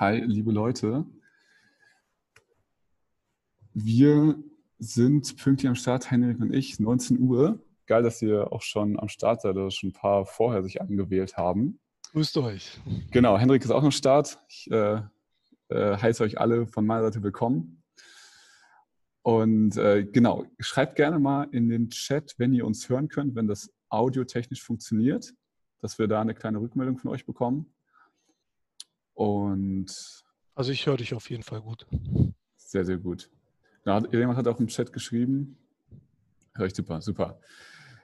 Hi, liebe Leute. Wir sind pünktlich am Start, Henrik und ich, 19 Uhr. Geil, dass ihr auch schon am Start seid oder schon ein paar vorher sich angewählt haben. Grüßt euch. Genau, Henrik ist auch am Start. Ich äh, äh, heiße euch alle von meiner Seite willkommen. Und äh, genau, schreibt gerne mal in den Chat, wenn ihr uns hören könnt, wenn das audiotechnisch funktioniert, dass wir da eine kleine Rückmeldung von euch bekommen. Und also ich höre dich auf jeden Fall gut. Sehr, sehr gut. Ja, jemand hat auch im Chat geschrieben. Hör ich super, super.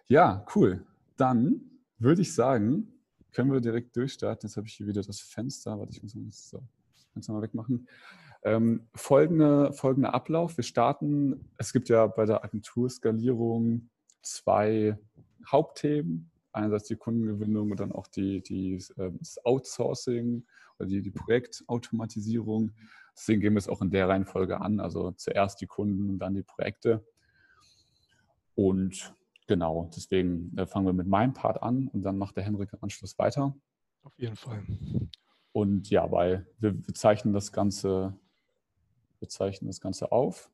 Ja, cool. Dann würde ich sagen, können wir direkt durchstarten. Jetzt habe ich hier wieder das Fenster. Warte, ich muss mal das so, Fenster mal wegmachen. Ähm, folgende, folgender Ablauf. Wir starten, es gibt ja bei der Agenturskalierung zwei Hauptthemen. Einerseits die Kundengewinnung und dann auch die, die, ähm, das Outsourcing oder die, die Projektautomatisierung. Deswegen gehen wir es auch in der Reihenfolge an. Also zuerst die Kunden und dann die Projekte. Und genau, deswegen äh, fangen wir mit meinem Part an und dann macht der Henrik im Anschluss weiter. Auf jeden Fall. Und ja, weil wir, wir zeichnen das Ganze, wir zeichnen das Ganze auf.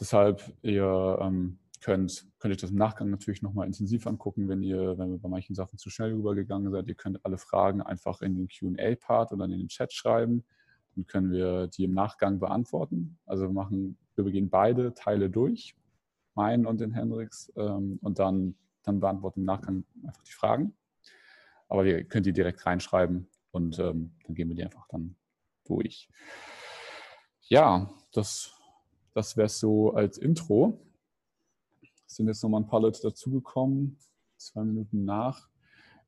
Deshalb, ihr ähm, könnt, könnt euch das im Nachgang natürlich nochmal intensiv angucken, wenn ihr, wenn wir bei manchen Sachen zu schnell rübergegangen seid. Ihr könnt alle Fragen einfach in den QA-Part oder in den Chat schreiben. Dann können wir die im Nachgang beantworten. Also wir machen, wir begehen beide Teile durch, meinen und den Hendricks, ähm, und dann, dann beantworten im Nachgang einfach die Fragen. Aber ihr könnt die direkt reinschreiben und ähm, dann gehen wir die einfach dann durch. Ja, das, das wäre es so als Intro. Sind jetzt nochmal ein paar Leute dazugekommen, zwei Minuten nach.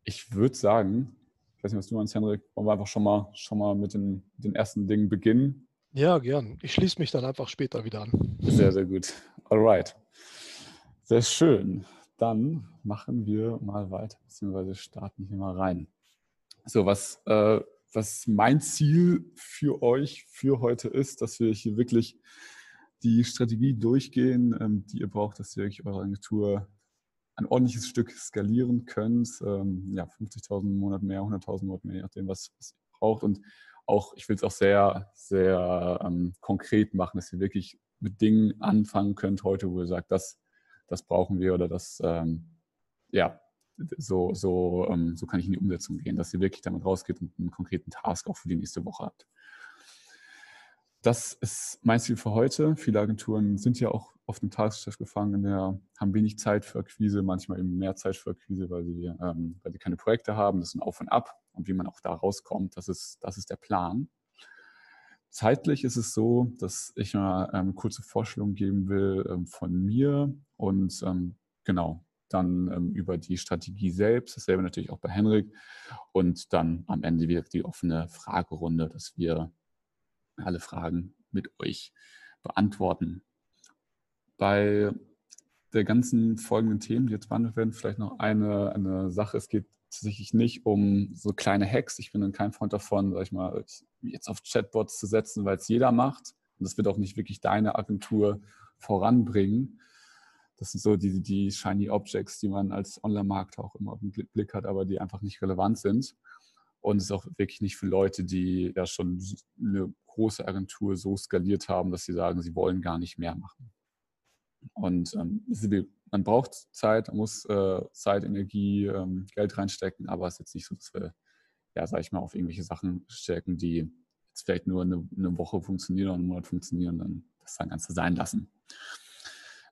Ich würde sagen, ich weiß nicht, was du meinst, Henrik, wollen wir einfach schon mal, schon mal mit den, den ersten Dingen beginnen? Ja, gern. Ich schließe mich dann einfach später wieder an. Sehr, sehr gut. Alright. Sehr schön. Dann machen wir mal weiter, beziehungsweise starten hier mal rein. So, was, äh, was mein Ziel für euch für heute ist, dass wir hier wirklich die Strategie durchgehen, ähm, die ihr braucht, dass ihr euch eure Agentur ein ordentliches Stück skalieren könnt. Ähm, ja, 50.000 im Monat mehr, 100.000 im Monat mehr, je nachdem, was, was ihr braucht. Und auch, ich will es auch sehr, sehr ähm, konkret machen, dass ihr wirklich mit Dingen anfangen könnt heute, wo ihr sagt, das, das brauchen wir oder das, ähm, ja, so, so, ähm, so kann ich in die Umsetzung gehen, dass ihr wirklich damit rausgeht und einen konkreten Task auch für die nächste Woche habt das ist mein Ziel für heute. Viele Agenturen sind ja auch auf dem Tagesgeschäft gefangen, der, haben wenig Zeit für Akquise, manchmal eben mehr Zeit für Akquise, weil sie, ähm, weil sie keine Projekte haben. Das ist ein Auf und Ab. Und wie man auch da rauskommt, das ist, das ist der Plan. Zeitlich ist es so, dass ich mal ähm, kurze Vorstellung geben will ähm, von mir und ähm, genau, dann ähm, über die Strategie selbst, dasselbe natürlich auch bei Henrik und dann am Ende wieder die offene Fragerunde, dass wir alle Fragen mit euch beantworten. Bei der ganzen folgenden Themen, die jetzt behandelt werden, vielleicht noch eine, eine Sache. Es geht tatsächlich nicht um so kleine Hacks. Ich bin dann kein Freund davon, sag ich mal, jetzt auf Chatbots zu setzen, weil es jeder macht. Und das wird auch nicht wirklich deine Agentur voranbringen. Das sind so die, die shiny Objects, die man als Online-Markt auch immer den Blick hat, aber die einfach nicht relevant sind. Und es ist auch wirklich nicht für Leute, die ja schon eine große Agentur so skaliert haben, dass sie sagen, sie wollen gar nicht mehr machen. Und ähm, man braucht Zeit, man muss äh, Zeit, Energie, ähm, Geld reinstecken, aber es ist jetzt nicht so, dass wir, ja, sag ich mal, auf irgendwelche Sachen stecken, die jetzt vielleicht nur eine, eine Woche funktionieren oder einen Monat funktionieren, dann das dann Ganze sein lassen.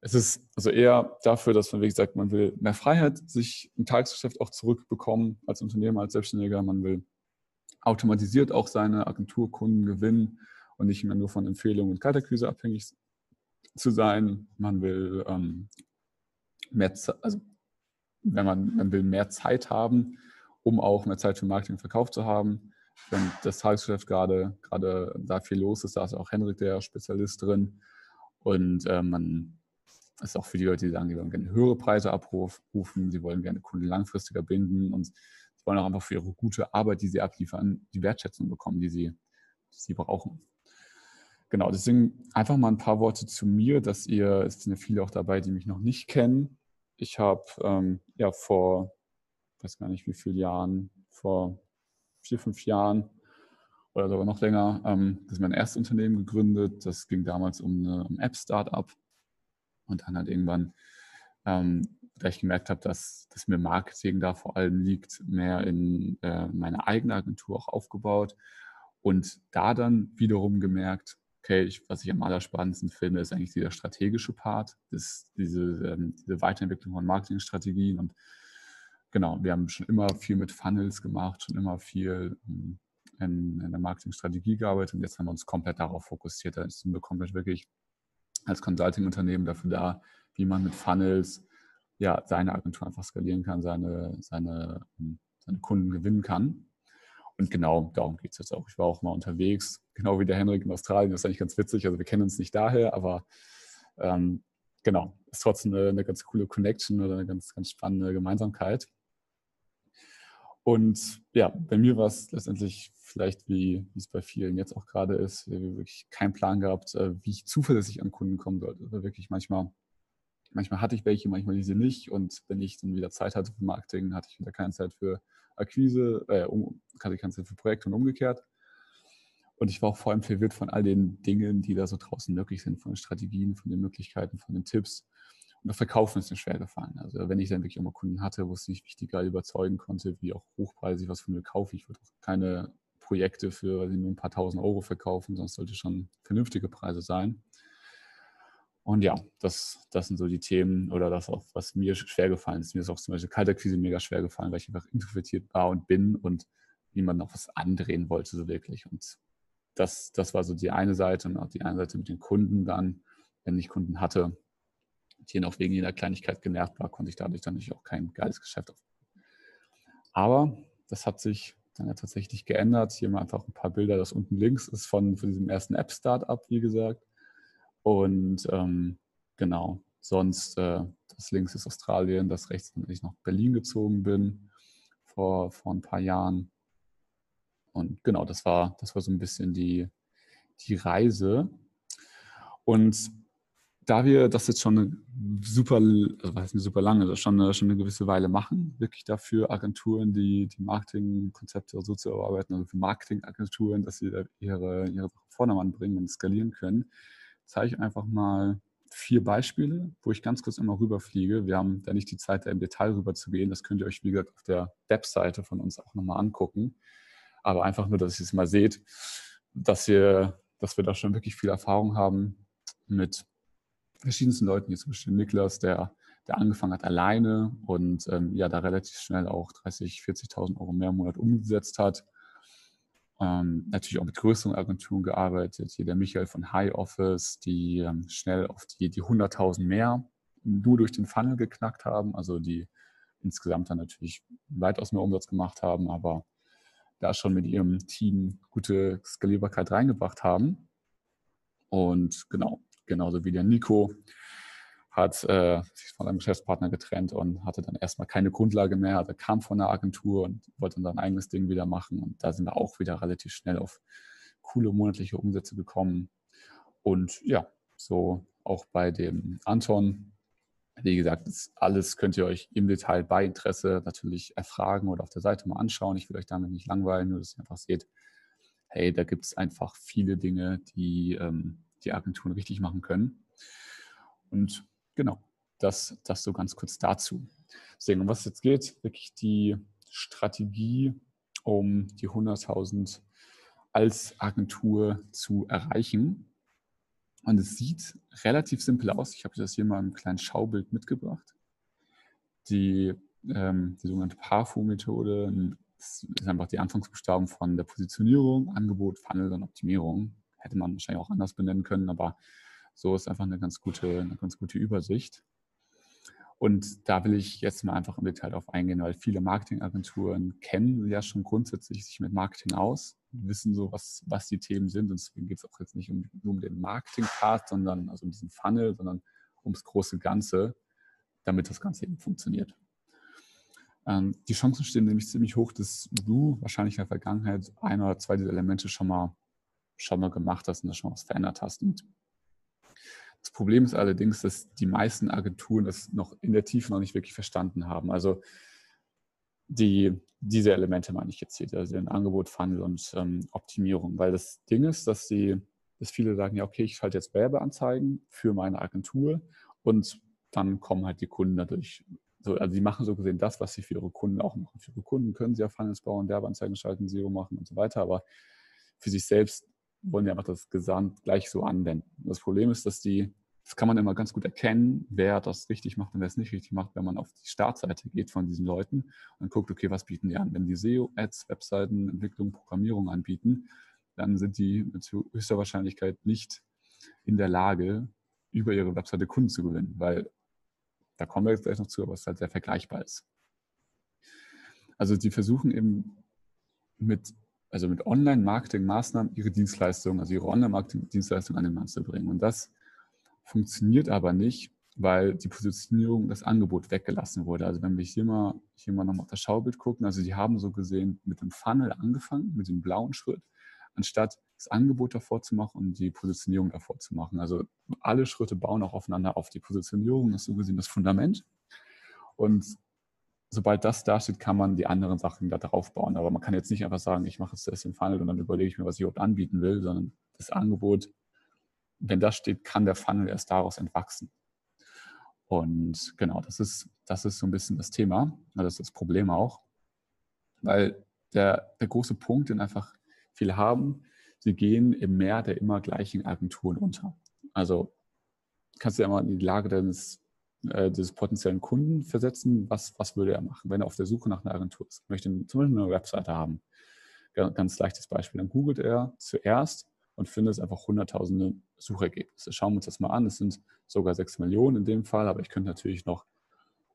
Es ist also eher dafür, dass man, wie gesagt, man will mehr Freiheit, sich im Tagesgeschäft auch zurückbekommen als Unternehmer, als Selbstständiger. Man will automatisiert auch seine Agenturkunden gewinnen und nicht mehr nur von Empfehlungen und Kaltakquise abhängig zu sein. Man will ähm, mehr, also wenn man, man will mehr Zeit haben, um auch mehr Zeit für Marketing und Verkauf zu haben. Wenn das Tagesgeschäft gerade, gerade da viel los ist, da ist auch Henrik der Spezialist drin. Und äh, man ist auch für die Leute, die sagen, die wollen gerne höhere Preise abrufen, sie wollen gerne Kunden langfristiger binden und wollen auch einfach für ihre gute Arbeit, die sie abliefern, die Wertschätzung bekommen, die sie, die sie brauchen. Genau, deswegen einfach mal ein paar Worte zu mir, dass ihr, es sind ja viele auch dabei, die mich noch nicht kennen. Ich habe ähm, ja vor, weiß gar nicht wie viele Jahren, vor vier, fünf Jahren oder sogar noch länger. Ähm, das ist mein erstes Unternehmen gegründet. Das ging damals um ein um App-Startup. Und dann halt irgendwann, ähm, da ich gemerkt habe, dass, dass mir Marketing da vor allem liegt, mehr in äh, meine eigene Agentur auch aufgebaut. Und da dann wiederum gemerkt, okay, ich, was ich am allerspannendsten finde, ist eigentlich dieser strategische Part, das, diese, ähm, diese Weiterentwicklung von Marketingstrategien. Und genau, wir haben schon immer viel mit Funnels gemacht, schon immer viel ähm, in, in der Marketingstrategie gearbeitet und jetzt haben wir uns komplett darauf fokussiert. Da sind wir komplett wirklich als Consulting-Unternehmen dafür da, wie man mit Funnels ja, seine Agentur einfach skalieren kann, seine, seine, ähm, seine Kunden gewinnen kann. Und genau darum geht es jetzt auch. Ich war auch mal unterwegs, genau wie der Henrik in Australien. Das ist eigentlich ganz witzig. Also wir kennen uns nicht daher, aber ähm, genau, ist trotzdem eine, eine, ganz coole Connection oder eine ganz, ganz spannende Gemeinsamkeit. Und ja, bei mir war es letztendlich vielleicht, wie, wie es bei vielen jetzt auch gerade ist, wirklich keinen Plan gehabt, äh, wie ich zuverlässig an Kunden kommen sollte. Also wirklich manchmal, manchmal hatte ich welche, manchmal diese nicht. Und wenn ich dann wieder Zeit hatte für Marketing, hatte ich wieder keine Zeit für Akquise, äh, um, hatte keine Zeit für Projekte und umgekehrt. Und ich war auch vor allem verwirrt von all den Dingen, die da so draußen möglich sind, von den Strategien, von den Möglichkeiten, von den Tipps. Verkaufen ist mir schwer gefallen. Also wenn ich dann wirklich immer Kunden hatte, wo es nicht wichtiger überzeugen konnte, wie auch hochpreisig was von mir kaufe. Ich würde auch keine Projekte für nur ein paar tausend Euro verkaufen, sonst sollte schon vernünftige Preise sein. Und ja, das, das sind so die Themen oder das auch, was mir schwer gefallen ist. Mir ist auch zum Beispiel Kaltakquise mega schwer gefallen, weil ich einfach introvertiert war und bin und niemand noch was andrehen wollte, so wirklich. Und das, das war so die eine Seite und auch die eine Seite mit den Kunden dann, wenn ich Kunden hatte, die noch wegen jeder Kleinigkeit genervt war, konnte ich dadurch dann natürlich auch kein geiles Geschäft aufbauen. Aber das hat sich dann ja tatsächlich geändert. Hier mal einfach ein paar Bilder. Das unten links ist von, von diesem ersten App-Startup, wie gesagt. Und ähm, genau, sonst äh, das links ist Australien, das rechts, wenn ich nach Berlin gezogen bin vor, vor ein paar Jahren. Und genau, das war, das war so ein bisschen die, die Reise. Und da wir das jetzt schon eine super, also was eine super lange, das schon schon eine gewisse Weile machen, wirklich dafür Agenturen, die die Marketingkonzepte so zu erarbeiten, also für Marketingagenturen, dass sie ihre, ihre Vordermann bringen und skalieren können, zeige ich einfach mal vier Beispiele, wo ich ganz kurz immer rüberfliege. Wir haben da nicht die Zeit, da im Detail rüber zu gehen. Das könnt ihr euch, wie gesagt, auf der Webseite von uns auch nochmal angucken. Aber einfach nur, dass ihr es mal seht, dass wir, dass wir da schon wirklich viel Erfahrung haben mit verschiedensten Leuten, wie zum Beispiel Niklas, der, der angefangen hat alleine und ähm, ja, da relativ schnell auch 30, 40.000 Euro mehr im Monat umgesetzt hat ähm, natürlich auch mit größeren Agenturen gearbeitet. Hier der Michael von High Office, die ähm, schnell auf die, die 100.000 mehr nur durch den Funnel geknackt haben, also die insgesamt dann natürlich weitaus mehr Umsatz gemacht haben, aber da schon mit ihrem Team gute Skalierbarkeit reingebracht haben. Und genau, genauso wie der Nico, hat äh, sich von einem Geschäftspartner getrennt und hatte dann erstmal keine Grundlage mehr. Er kam von der Agentur und wollte dann sein eigenes Ding wieder machen. Und da sind wir auch wieder relativ schnell auf coole monatliche Umsätze gekommen. Und ja, so auch bei dem Anton. Wie gesagt, alles könnt ihr euch im Detail bei Interesse natürlich erfragen oder auf der Seite mal anschauen. Ich will euch damit nicht langweilen, nur dass ihr einfach seht, hey, da gibt es einfach viele Dinge, die ähm, die Agenturen richtig machen können. Und Genau, das, das so ganz kurz dazu. Deswegen, um was es jetzt geht, wirklich die Strategie, um die 100.000 als Agentur zu erreichen. Und es sieht relativ simpel aus. Ich habe das hier mal im kleinen Schaubild mitgebracht. Die, ähm, die sogenannte PAFO-Methode ist einfach die Anfangsbuchstaben von der Positionierung, Angebot, Funnel und Optimierung. Hätte man wahrscheinlich auch anders benennen können, aber so ist einfach eine ganz gute, eine ganz gute Übersicht. Und da will ich jetzt mal einfach im Detail darauf eingehen, weil viele Marketingagenturen kennen ja schon grundsätzlich sich mit Marketing aus, wissen so, was, was die Themen sind. Und deswegen geht es auch jetzt nicht um, nur um den Marketing-Part, sondern also um diesen Funnel, sondern ums große Ganze, damit das Ganze eben funktioniert. Ähm, die Chancen stehen nämlich ziemlich hoch, dass du wahrscheinlich in der Vergangenheit ein oder zwei dieser Elemente schon mal, schon mal gemacht hast und da schon was verändert hast. Und das Problem ist allerdings, dass die meisten Agenturen das noch in der Tiefe noch nicht wirklich verstanden haben. Also die, diese Elemente meine ich jetzt hier, also den Angebot, Funnel und ähm, Optimierung. Weil das Ding ist, dass, die, dass viele sagen, ja, okay, ich schalte jetzt Werbeanzeigen für meine Agentur und dann kommen halt die Kunden dadurch. So, also die machen so gesehen das, was sie für ihre Kunden auch machen. Für ihre Kunden können sie ja Funnels bauen, Werbeanzeigen schalten, SEO machen und so weiter, aber für sich selbst wollen die einfach das Gesamt gleich so anwenden. Das Problem ist, dass die das kann man immer ganz gut erkennen, wer das richtig macht und wer es nicht richtig macht, wenn man auf die Startseite geht von diesen Leuten und guckt, okay, was bieten die an? Wenn die SEO-Ads, Webseiten, Entwicklung, Programmierung anbieten, dann sind die mit höchster Wahrscheinlichkeit nicht in der Lage, über ihre Webseite Kunden zu gewinnen, weil da kommen wir jetzt gleich noch zu, aber es halt sehr vergleichbar ist. Also die versuchen eben mit, also mit Online-Marketing-Maßnahmen ihre Dienstleistungen, also ihre Online-Marketing-Dienstleistungen an den Mann zu bringen. Und das funktioniert aber nicht, weil die Positionierung, das Angebot weggelassen wurde. Also wenn wir hier mal, hier mal nochmal auf das Schaubild gucken, also die haben so gesehen mit dem Funnel angefangen, mit dem blauen Schritt, anstatt das Angebot davor zu machen und die Positionierung davor zu machen. Also alle Schritte bauen auch aufeinander auf. Die Positionierung ist so gesehen das Fundament. Und sobald das da steht, kann man die anderen Sachen da drauf bauen. Aber man kann jetzt nicht einfach sagen, ich mache jetzt das im Funnel und dann überlege ich mir, was ich überhaupt anbieten will, sondern das Angebot wenn das steht, kann der Funnel erst daraus entwachsen. Und genau, das ist, das ist so ein bisschen das Thema, das ist das Problem auch, weil der, der große Punkt, den einfach viele haben, sie gehen im Meer der immer gleichen Agenturen unter. Also kannst du ja mal in die Lage deines, äh, des potenziellen Kunden versetzen, was, was würde er machen, wenn er auf der Suche nach einer Agentur ist, möchte zum Beispiel eine Webseite haben. Ganz leichtes Beispiel. Dann googelt er zuerst und findest einfach hunderttausende Suchergebnisse. Schauen wir uns das mal an. Es sind sogar sechs Millionen in dem Fall, aber ich könnte natürlich noch,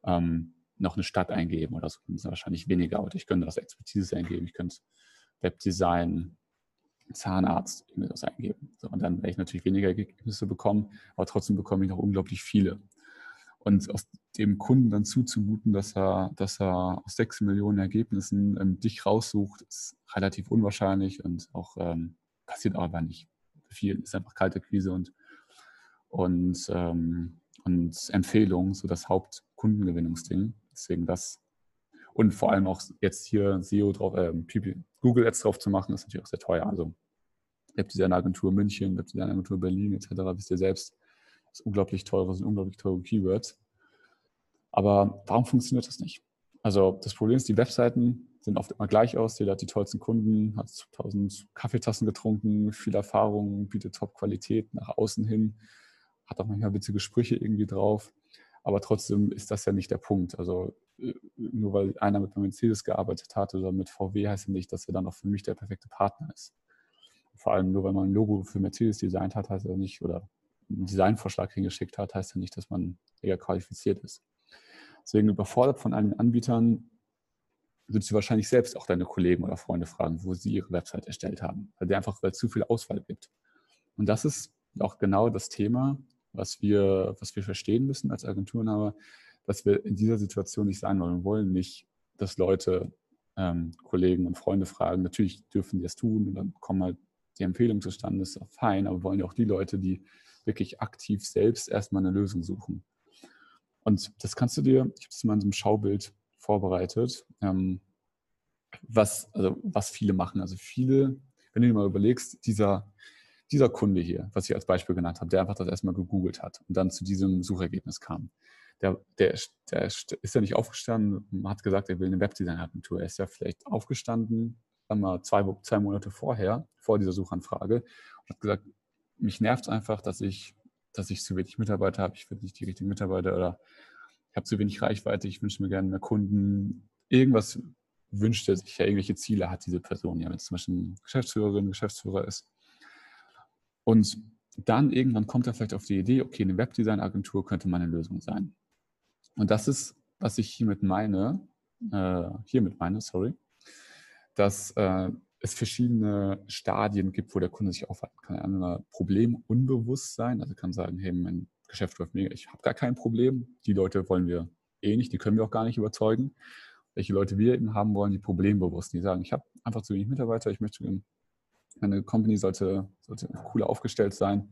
ähm, noch eine Stadt eingeben oder so. Das ist wahrscheinlich weniger, aber ich könnte das Expertise eingeben. Ich könnte Webdesign, Zahnarzt, das eingeben. So, und dann werde ich natürlich weniger Ergebnisse bekommen, aber trotzdem bekomme ich noch unglaublich viele. Und aus dem Kunden dann zuzumuten, dass er, dass er aus sechs Millionen Ergebnissen ähm, dich raussucht, ist relativ unwahrscheinlich und auch ähm, passiert aber nicht viel. Ist einfach kalte Quise und, und, ähm, und Empfehlung, so das Hauptkundengewinnungsding. Deswegen das. Und vor allem auch jetzt hier SEO drauf, äh, Google Ads drauf zu machen, ist natürlich auch sehr teuer. Also Webdesign-Agentur München, Webdesign-Agentur Berlin etc. wisst ihr selbst, ist unglaublich teure, sind unglaublich teure Keywords. Aber warum funktioniert das nicht? Also das Problem ist, die Webseiten sehen oft immer gleich aus. Jeder hat die tollsten Kunden, hat 1000 Kaffeetassen getrunken, viel Erfahrung, bietet Top-Qualität nach außen hin, hat auch manchmal witzige Sprüche irgendwie drauf. Aber trotzdem ist das ja nicht der Punkt. Also äh, nur weil einer mit Mercedes gearbeitet hat oder mit VW heißt ja nicht, dass er dann auch für mich der perfekte Partner ist. Vor allem nur weil man ein Logo für Mercedes designt hat, heißt ja nicht, oder einen Designvorschlag hingeschickt hat, heißt ja nicht, dass man eher qualifiziert ist. Deswegen überfordert von allen Anbietern würdest du wahrscheinlich selbst auch deine Kollegen oder Freunde fragen, wo sie ihre Website erstellt haben, weil der einfach weil zu viel Auswahl gibt. Und das ist auch genau das Thema, was wir, was wir verstehen müssen als Agenturenhaber, dass wir in dieser Situation nicht sein wollen. Wir wollen nicht, dass Leute ähm, Kollegen und Freunde fragen. Natürlich dürfen die es tun und dann kommen halt die Empfehlungen zustande, ist auch fein, aber wir wollen ja auch die Leute, die wirklich aktiv selbst erstmal eine Lösung suchen. Und das kannst du dir, ich habe es mal in so einem Schaubild vorbereitet, ähm, was, also was viele machen. Also viele, wenn du dir mal überlegst, dieser, dieser Kunde hier, was ich als Beispiel genannt habe, der einfach das erstmal gegoogelt hat und dann zu diesem Suchergebnis kam. Der, der, der ist ja nicht aufgestanden, hat gesagt, er will eine Webdesign-Agentur. Er ist ja vielleicht aufgestanden, sagen wir mal, zwei, zwei Monate vorher, vor dieser Suchanfrage, und hat gesagt, mich nervt es einfach, dass ich, dass ich zu wenig Mitarbeiter habe, ich finde nicht die richtigen Mitarbeiter oder ich habe zu wenig Reichweite, ich wünsche mir gerne mehr Kunden. Irgendwas wünscht er sich ja, irgendwelche Ziele hat diese Person ja, wenn es zum Beispiel Geschäftsführerin, Geschäftsführer ist. Und dann irgendwann kommt er vielleicht auf die Idee, okay, eine Webdesign-Agentur könnte meine Lösung sein. Und das ist, was ich hiermit meine, äh, hiermit meine, sorry, dass äh, es verschiedene Stadien gibt, wo der Kunde sich aufhalten kann. Einmal Problemunbewusstsein, also kann sagen, hey, mein Geschäft läuft mega, ich habe gar kein Problem. Die Leute wollen wir eh nicht, die können wir auch gar nicht überzeugen. Welche Leute wir eben haben wollen, die problembewusst, die sagen, ich habe einfach zu wenig Mitarbeiter, ich möchte, meine Company sollte, sollte cooler aufgestellt sein.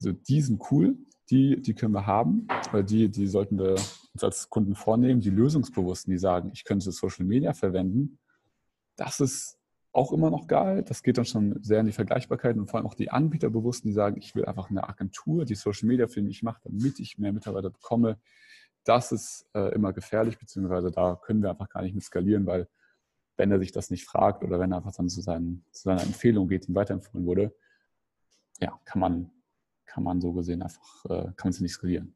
Also die sind cool, die, die können wir haben, weil die, die sollten wir uns als Kunden vornehmen, die Lösungsbewussten, die sagen, ich könnte Social Media verwenden, das ist auch immer noch geil. Das geht dann schon sehr in die Vergleichbarkeit und vor allem auch die Anbieterbewussten, die sagen, ich will einfach eine Agentur, die Social Media für mich macht, damit ich mehr Mitarbeiter bekomme. Das ist äh, immer gefährlich, beziehungsweise da können wir einfach gar nicht mit skalieren, weil wenn er sich das nicht fragt oder wenn er einfach dann zu, seinen, zu seiner Empfehlung geht, die weiterempfohlen wurde, ja, kann man, kann man so gesehen einfach, äh, kann man es nicht skalieren.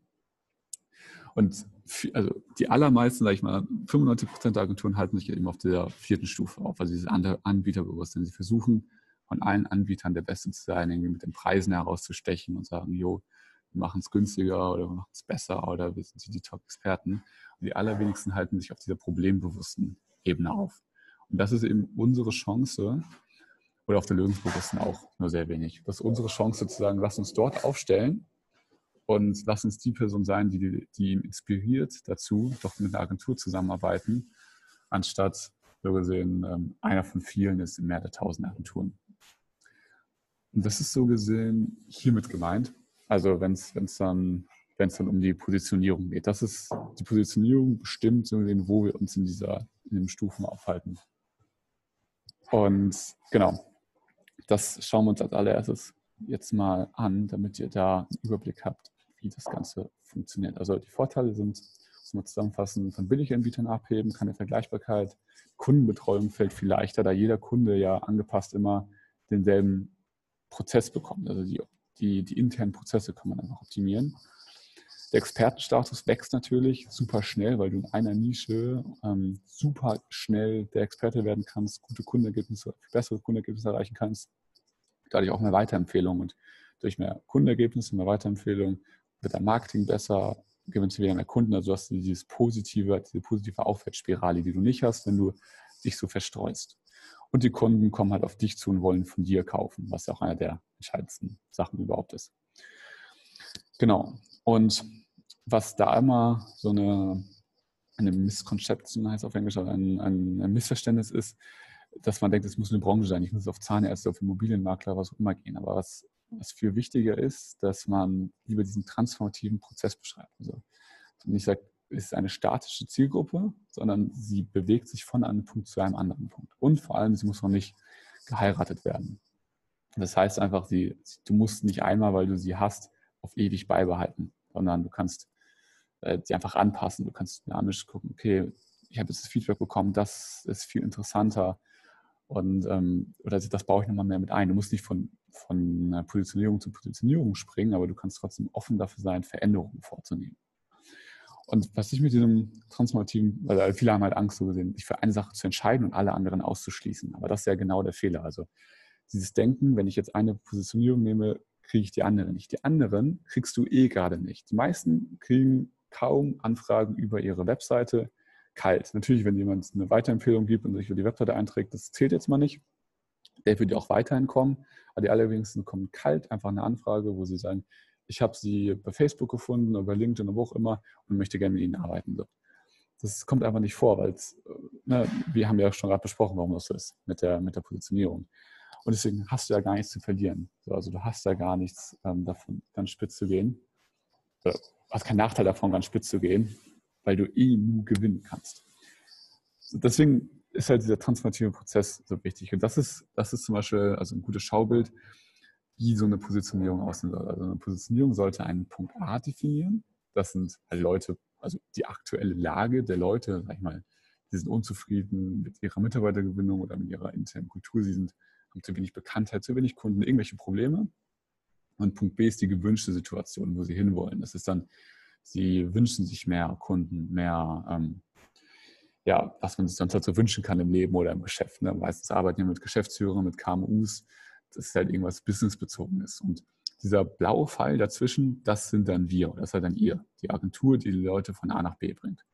Und also die allermeisten, sage ich mal, 95 Prozent der Agenturen halten sich eben auf der vierten Stufe auf, also dieses Anbieterbewusstsein. Sie versuchen von allen Anbietern der Beste zu sein, irgendwie mit den Preisen herauszustechen und sagen, jo, wir machen es günstiger oder wir machen es besser oder wir sind die Top-Experten. Und die allerwenigsten halten sich auf dieser problembewussten Ebene auf. Und das ist eben unsere Chance, oder auf der Lösungsbewussten auch nur sehr wenig. Das ist unsere Chance zu sagen, lass uns dort aufstellen und lass uns die Person sein, die, die ihn inspiriert dazu, doch mit einer Agentur zusammenarbeiten, anstatt so gesehen ähm, einer von vielen ist in mehr der tausend Agenturen. Und das ist so gesehen hiermit gemeint. Also wenn es dann wenn es dann um die Positionierung geht. Das ist die Positionierung bestimmt, so gesehen, wo wir uns in dieser in den Stufen aufhalten. Und genau, das schauen wir uns als allererstes jetzt mal an, damit ihr da einen Überblick habt, wie das Ganze funktioniert. Also die Vorteile sind, muss man zusammenfassen, von Billiganbietern abheben, keine Vergleichbarkeit, Kundenbetreuung fällt viel leichter, da jeder Kunde ja angepasst immer denselben Prozess bekommt. Also die, die, die internen Prozesse kann man einfach optimieren. Der Expertenstatus wächst natürlich super schnell, weil du in einer Nische ähm, super schnell der Experte werden kannst, gute Kundenergebnisse, bessere Kundenergebnisse erreichen kannst. Dadurch auch mehr Weiterempfehlungen und durch mehr Kundenergebnisse, mehr Weiterempfehlungen wird dein Marketing besser, gewinnst du wieder mehr Kunden. Also du hast dieses positive, diese positive Aufwärtsspirale, die du nicht hast, wenn du dich so verstreust. Und die Kunden kommen halt auf dich zu und wollen von dir kaufen, was ja auch einer der entscheidendsten Sachen überhaupt ist. Genau. Und was da immer so eine, eine Misconception heißt auf Englisch, ein, ein, ein Missverständnis ist, dass man denkt, es muss eine Branche sein, ich muss auf Zahnärzte, auf Immobilienmakler, was auch immer gehen. Aber was was viel wichtiger ist, dass man lieber diesen transformativen Prozess beschreibt. Also nicht sagt, es ist eine statische Zielgruppe, sondern sie bewegt sich von einem Punkt zu einem anderen Punkt. Und vor allem, sie muss noch nicht geheiratet werden. Das heißt einfach, sie, du musst nicht einmal, weil du sie hast, auf ewig beibehalten, sondern du kannst äh, sie einfach anpassen. Du kannst dynamisch gucken, okay, ich habe jetzt das Feedback bekommen, das ist viel interessanter und ähm, oder das baue ich nochmal mehr mit ein. Du musst nicht von, von Positionierung zu Positionierung springen, aber du kannst trotzdem offen dafür sein, Veränderungen vorzunehmen. Und was ich mit diesem transformativen, weil viele haben halt Angst so gesehen, sich für eine Sache zu entscheiden und alle anderen auszuschließen. Aber das ist ja genau der Fehler. Also dieses Denken, wenn ich jetzt eine Positionierung nehme, kriege ich die andere nicht. Die anderen kriegst du eh gerade nicht. Die meisten kriegen kaum Anfragen über ihre Webseite, kalt. Natürlich, wenn jemand eine Weiterempfehlung gibt und sich für die Webseite einträgt, das zählt jetzt mal nicht. Der würde auch weiterhin kommen. Aber die allerwenigsten kommen kalt, einfach eine Anfrage, wo sie sagen, ich habe sie bei Facebook gefunden oder bei LinkedIn oder wo auch immer und möchte gerne mit ihnen arbeiten. Das kommt einfach nicht vor, weil ne, wir haben ja schon gerade besprochen, warum das so ist mit der, mit der Positionierung. Und deswegen hast du ja gar nichts zu verlieren. Also du hast ja gar nichts ähm, davon, ganz spitz zu gehen. Oder hast keinen Nachteil davon, ganz spitz zu gehen, weil du eh nur gewinnen kannst. Deswegen ist halt dieser transformative Prozess so wichtig. Und das ist, das ist zum Beispiel also ein gutes Schaubild, wie so eine Positionierung aussehen soll. Also eine Positionierung sollte einen Punkt A definieren. Das sind halt Leute, also die aktuelle Lage der Leute, sag ich mal, die sind unzufrieden mit ihrer Mitarbeitergewinnung oder mit ihrer internen Kultur. Sie sind, haben zu wenig Bekanntheit, zu wenig Kunden, irgendwelche Probleme. Und Punkt B ist die gewünschte Situation, wo sie hinwollen. Das ist dann Sie wünschen sich mehr Kunden, mehr, ähm, ja, was man sich sonst halt so wünschen kann im Leben oder im Geschäft. Ne? Meistens arbeiten wir mit Geschäftsführern, mit KMUs. Das ist halt irgendwas businessbezogenes. Und dieser blaue Pfeil dazwischen, das sind dann wir, das ist halt dann ihr, die Agentur, die die Leute von A nach B bringt.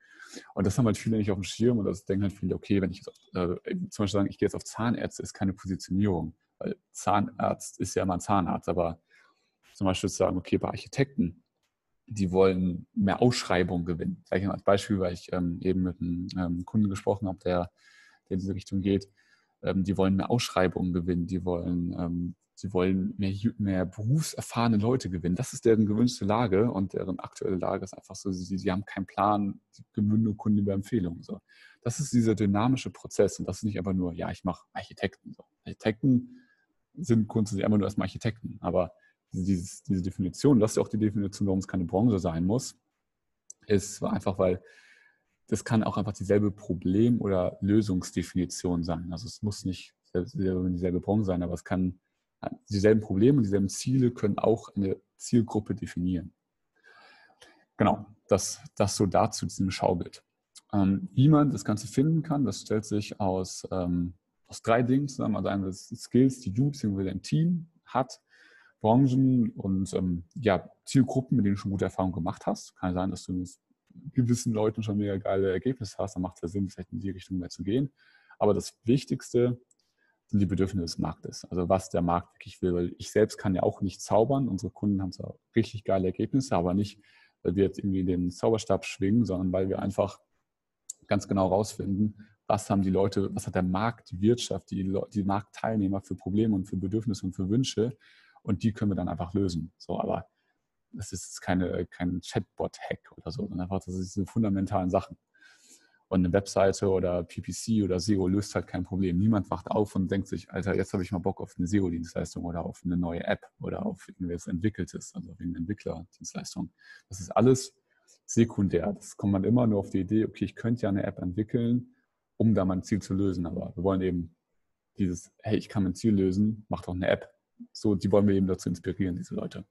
Und das haben halt viele nicht auf dem Schirm und das denken halt viele, okay, wenn ich jetzt auf, äh, zum Beispiel sagen, ich gehe jetzt auf Zahnärzte, ist keine Positionierung, weil Zahnarzt ist ja immer ein Zahnarzt, aber zum Beispiel zu sagen, okay, bei Architekten, die wollen mehr Ausschreibungen gewinnen. Vielleicht als Beispiel, weil ich ähm, eben mit einem ähm, Kunden gesprochen habe, der, der in diese Richtung geht. ähm, die wollen mehr Ausschreibungen gewinnen, die wollen, ähm, sie wollen mehr, mehr berufserfahrene Leute gewinnen. Das ist deren gewünschte Lage und deren aktuelle Lage ist einfach so, sie, sie haben keinen Plan, sie gewinnen nur Kunden über Empfehlungen. So. Das ist dieser dynamische Prozess und das ist nicht einfach nur, ja, ich mache Architekten. So. Architekten sind grundsätzlich immer nur erstmal Architekten, aber dieses, diese Definition, das ist ja auch die Definition, warum es keine Branche sein muss, ist einfach, weil das kann auch einfach dieselbe Problem- oder Lösungsdefinition sein. Also es muss nicht dieselbe Branche sein, aber es kann dieselben Probleme und dieselben Ziele können auch eine Zielgruppe definieren. Genau, das, das so dazu, diesem Schaubild. Ähm, wie man das Ganze finden kann, das stellt sich aus, ähm, aus drei Dingen zusammen. Also einmal Skills, die du bzw. dein Team hat, Branchen und ähm, ja, Zielgruppen, mit denen du schon gute Erfahrungen gemacht hast. Kann sein, dass du mit gewissen Leuten schon mega geile Ergebnisse hast, dann macht es ja Sinn, vielleicht in die Richtung mehr zu gehen. Aber das Wichtigste sind die Bedürfnisse des Marktes. Also was der Markt wirklich will. Weil ich selbst kann ja auch nicht zaubern. Unsere Kunden haben zwar richtig geile Ergebnisse, aber nicht, weil wir jetzt irgendwie den Zauberstab schwingen, sondern weil wir einfach ganz genau rausfinden, was haben die Leute, was hat der Markt, die Wirtschaft, die, die Marktteilnehmer für Probleme und für Bedürfnisse und für Wünsche und die können wir dann einfach lösen. So, aber das ist keine, kein Chatbot-Hack oder so, sondern einfach, das sind diese fundamentalen Sachen. Und eine Webseite oder PPC oder SEO löst halt kein Problem. Niemand wacht auf und denkt sich, Alter, jetzt habe ich mal Bock auf eine SEO-Dienstleistung oder auf eine neue App oder auf irgendwas Entwickeltes, also eine Entwicklerdienstleistung. Das ist alles sekundär. Das kommt man immer nur auf die Idee, okay, ich könnte ja eine App entwickeln, um da mein Ziel zu lösen. Aber wir wollen eben dieses, hey, ich kann mein Ziel lösen, mach doch eine App. So, die wollen wir eben dazu inspirieren, diese Leute.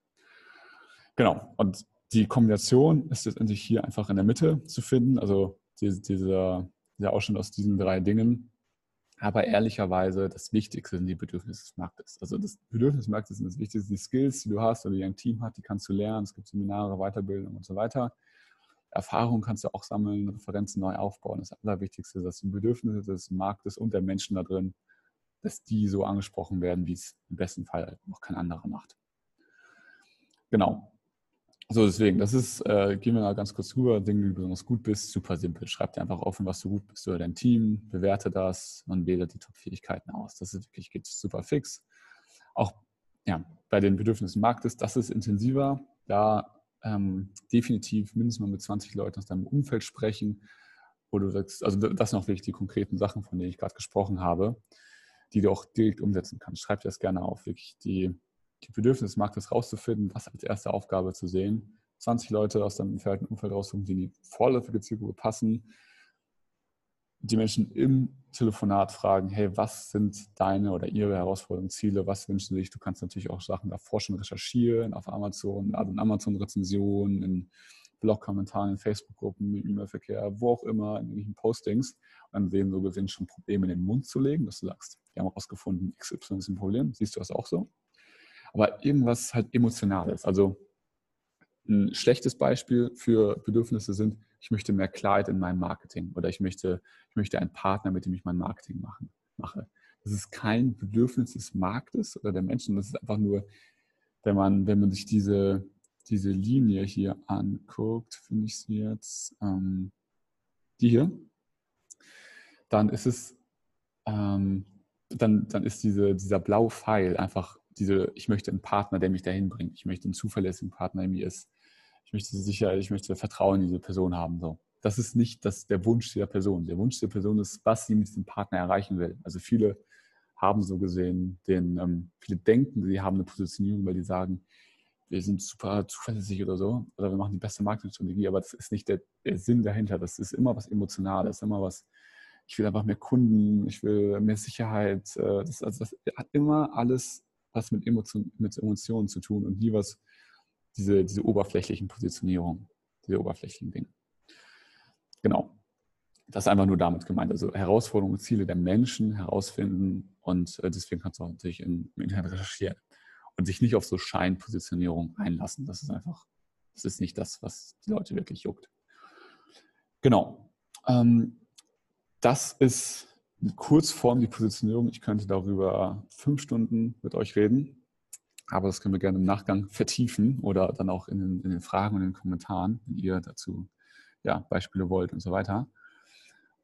Genau. Und die Kombination ist letztendlich hier einfach in der Mitte zu finden. Also dieser, dieser Ausschnitt aus diesen drei Dingen. Aber ehrlicherweise, das Wichtigste sind die Bedürfnisse des Marktes. Also das Bedürfnis des Marktes sind das Wichtigste. Die Skills, die du hast oder die ein Team hat, die kannst du lernen. Es gibt Seminare, Weiterbildung und so weiter. Erfahrung kannst du auch sammeln, Referenzen neu aufbauen. Das Allerwichtigste ist, dass die Bedürfnisse des Marktes und der Menschen da drin, dass die so angesprochen werden, wie es im besten Fall noch kein anderer macht. Genau. So, deswegen, das ist, äh, gehen wir mal ganz kurz rüber, Dinge, die du besonders gut bist, super simpel. Schreib dir einfach offen, was du gut bist oder dein Team, bewerte das und wähle die Top-Fähigkeiten aus. Das ist wirklich, geht super fix. Auch ja, bei den Bedürfnissen Marktes, das ist intensiver. Da ähm, definitiv mindestens mal mit 20 Leuten aus deinem Umfeld sprechen, wo du sagst, also das sind auch wirklich die konkreten Sachen, von denen ich gerade gesprochen habe, die du auch direkt umsetzen kannst. Schreib dir das gerne auf, wirklich die die Bedürfnisse des Marktes rauszufinden, das als erste Aufgabe zu sehen. 20 Leute aus deinem entfernten Umfeld raussuchen, die in die vorläufige Zielgruppe passen. Die Menschen im Telefonat fragen, hey, was sind deine oder ihre Herausforderungen, Ziele, was wünschen sie sich? Du kannst natürlich auch Sachen davor schon recherchieren, auf Amazon, also in Amazon-Rezensionen, in Blog-Kommentaren, in Facebook-Gruppen, im E-Mail-Verkehr, wo auch immer, in irgendwelchen Postings. Und dann sehen so gesehen schon Probleme in den Mund zu legen, dass du sagst, wir haben herausgefunden, XY ist ein Problem. Siehst du das auch so? aber irgendwas halt Emotionales. Also ein schlechtes Beispiel für Bedürfnisse sind, ich möchte mehr Klarheit in meinem Marketing oder ich möchte, ich möchte einen Partner, mit dem ich mein Marketing machen, mache. Das ist kein Bedürfnis des Marktes oder der Menschen. Das ist einfach nur, wenn man, wenn man sich diese, diese Linie hier anguckt, finde ich sie jetzt, ähm, die hier, dann ist es, ähm, dann, dann ist diese, dieser blaue Pfeil einfach diese, ich möchte einen Partner, der mich dahin bringt. Ich möchte einen zuverlässigen Partner, der mir ist. Ich möchte sicher, ich möchte Vertrauen in diese Person haben. So. Das ist nicht das, der Wunsch dieser Person. Der Wunsch der Person ist, was sie mit diesem Partner erreichen will. Also viele haben so gesehen, den, ähm, viele denken, sie haben eine Positionierung, weil die sagen, wir sind super zuverlässig oder so, oder wir machen die beste Marketingstrategie, aber das ist nicht der, der Sinn dahinter. Das ist immer was Emotionales, immer was, ich will einfach mehr Kunden, ich will mehr Sicherheit. Äh, das, also das hat immer alles was mit, Emotion, mit Emotionen zu tun und nie was, diese, diese oberflächlichen Positionierungen, diese oberflächlichen Dinge. Genau. Das ist einfach nur damit gemeint. Also Herausforderungen, Ziele der Menschen herausfinden und äh, deswegen kannst du auch natürlich im, Internet recherchieren und sich nicht auf so Scheinpositionierung einlassen. Das ist einfach, das ist nicht das, was die Leute wirklich juckt. Genau. Ähm, das ist Kurzform die Positionierung. Ich könnte darüber fünf Stunden mit euch reden, aber das können wir gerne im Nachgang vertiefen oder dann auch in den, in den Fragen und in den Kommentaren, wenn ihr dazu ja, Beispiele wollt und so weiter.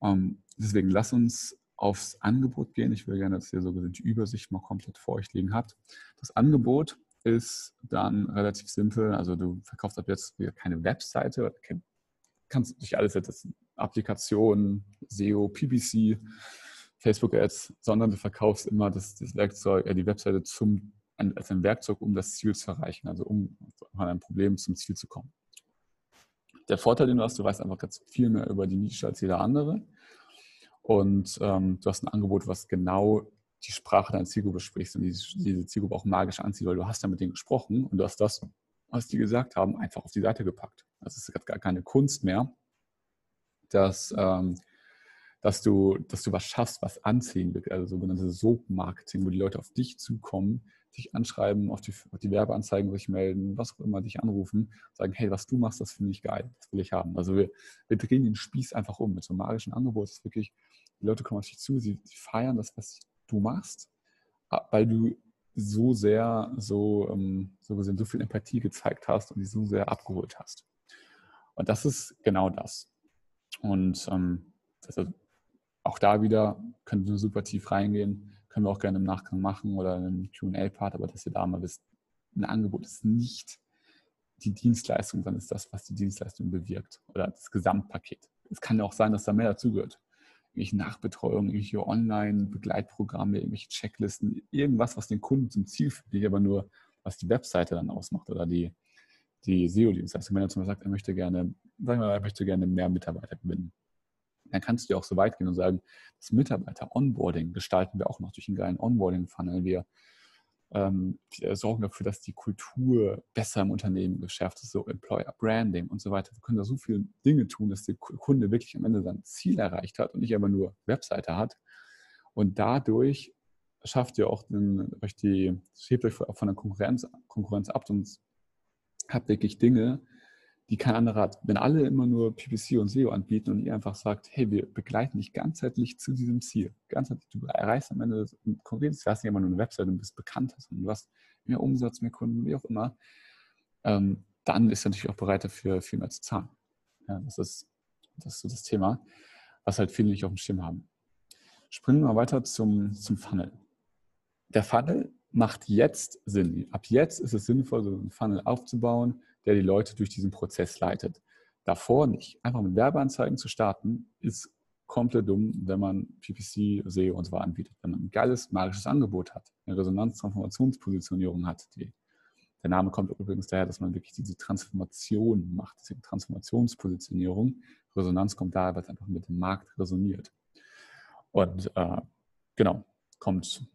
Ähm, deswegen lasst uns aufs Angebot gehen. Ich will gerne, dass ihr so die Übersicht mal komplett vor euch liegen habt. Das Angebot ist dann relativ simpel. Also du verkaufst ab jetzt keine Webseite, kannst nicht alles jetzt Applikationen, SEO, PPC, Facebook Ads, sondern du verkaufst immer das, das Werkzeug, äh, die Webseite zum, als ein Werkzeug, um das Ziel zu erreichen, also um von einem Problem zum Ziel zu kommen. Der Vorteil, den du hast, du weißt einfach ganz viel mehr über die Nische als jeder andere. Und ähm, du hast ein Angebot, was genau die Sprache deiner Zielgruppe spricht und diese, Zielgruppe auch magisch anzieht, weil du hast ja mit denen gesprochen und du hast das, was die gesagt haben, einfach auf die Seite gepackt. Das ist gar keine Kunst mehr, dass, ähm, dass, du, dass du was schaffst, was anziehen wird, also sogenanntes Soap-Marketing, wo die Leute auf dich zukommen, dich anschreiben, auf die, auf die Werbeanzeigen sich melden, was auch immer, dich anrufen, sagen, hey, was du machst, das finde ich geil, das will ich haben. Also wir, wir drehen den Spieß einfach um mit so einem magischen Angebot. Das ist wirklich, die Leute kommen auf dich zu, sie, sie feiern das, was du machst, weil du so sehr, so, ähm, so gesehen, so viel Empathie gezeigt hast und die so sehr abgeholt hast. Und das ist genau das. Und ähm, also auch da wieder können wir super tief reingehen, können wir auch gerne im Nachgang machen oder einen QA-Part, aber dass ihr da mal wisst, ein Angebot ist nicht die Dienstleistung, sondern ist das, was die Dienstleistung bewirkt oder das Gesamtpaket. Es kann ja auch sein, dass da mehr dazugehört irgendwelche Nachbetreuung, irgendwelche Online-Begleitprogramme, irgendwelche Checklisten, irgendwas, was den Kunden zum Ziel führt, nicht aber nur, was die Webseite dann ausmacht oder die, die SEO-Dienstleistung. Wenn er zum Beispiel sagt, er möchte gerne, sagen wir mal, er möchte gerne mehr Mitarbeiter gewinnen, dann kannst du ja auch so weit gehen und sagen, das Mitarbeiter-Onboarding gestalten wir auch noch durch einen geilen Onboarding-Funnel. Wir ähm, sorgen dafür, dass die Kultur besser im Unternehmen geschärft ist, so Employer Branding und so weiter. Wir können da so viele Dinge tun, dass der Kunde wirklich am Ende sein Ziel erreicht hat und nicht einfach nur Webseite hat. Und dadurch schafft ihr auch den, euch die, hebt euch von der Konkurrenz, Konkurrenz ab und habt wirklich Dinge, die kein anderer hat. Wenn alle immer nur PPC und SEO anbieten und ihr einfach sagt, hey, wir begleiten dich ganzheitlich zu diesem Ziel. Ganzheitlich, du erreichst am Ende konkret, du hast nicht immer nur eine Website und bist bekannt, sondern du hast mehr Umsatz, mehr Kunden, wie auch immer, ähm, dann ist er natürlich auch bereit dafür, viel mehr zu zahlen. Ja, das, ist, das ist so das Thema, was halt viele nicht auf dem Schirm haben. Springen wir mal weiter zum, zum Funnel. Der Funnel macht jetzt Sinn. Ab jetzt ist es sinnvoll, so einen Funnel aufzubauen, der die Leute durch diesen Prozess leitet. Davor nicht. Einfach mit Werbeanzeigen zu starten, ist komplett dumm, wenn man PPC, SEO und so weiter anbietet. Wenn man ein geiles, magisches Angebot hat, eine Resonanz-Transformationspositionierung hat. Die, der Name kommt übrigens daher, dass man wirklich diese Transformation macht, deswegen Transformationspositionierung. Resonanz kommt daher, weil es einfach mit dem Markt resoniert. Und äh, genau, kommt,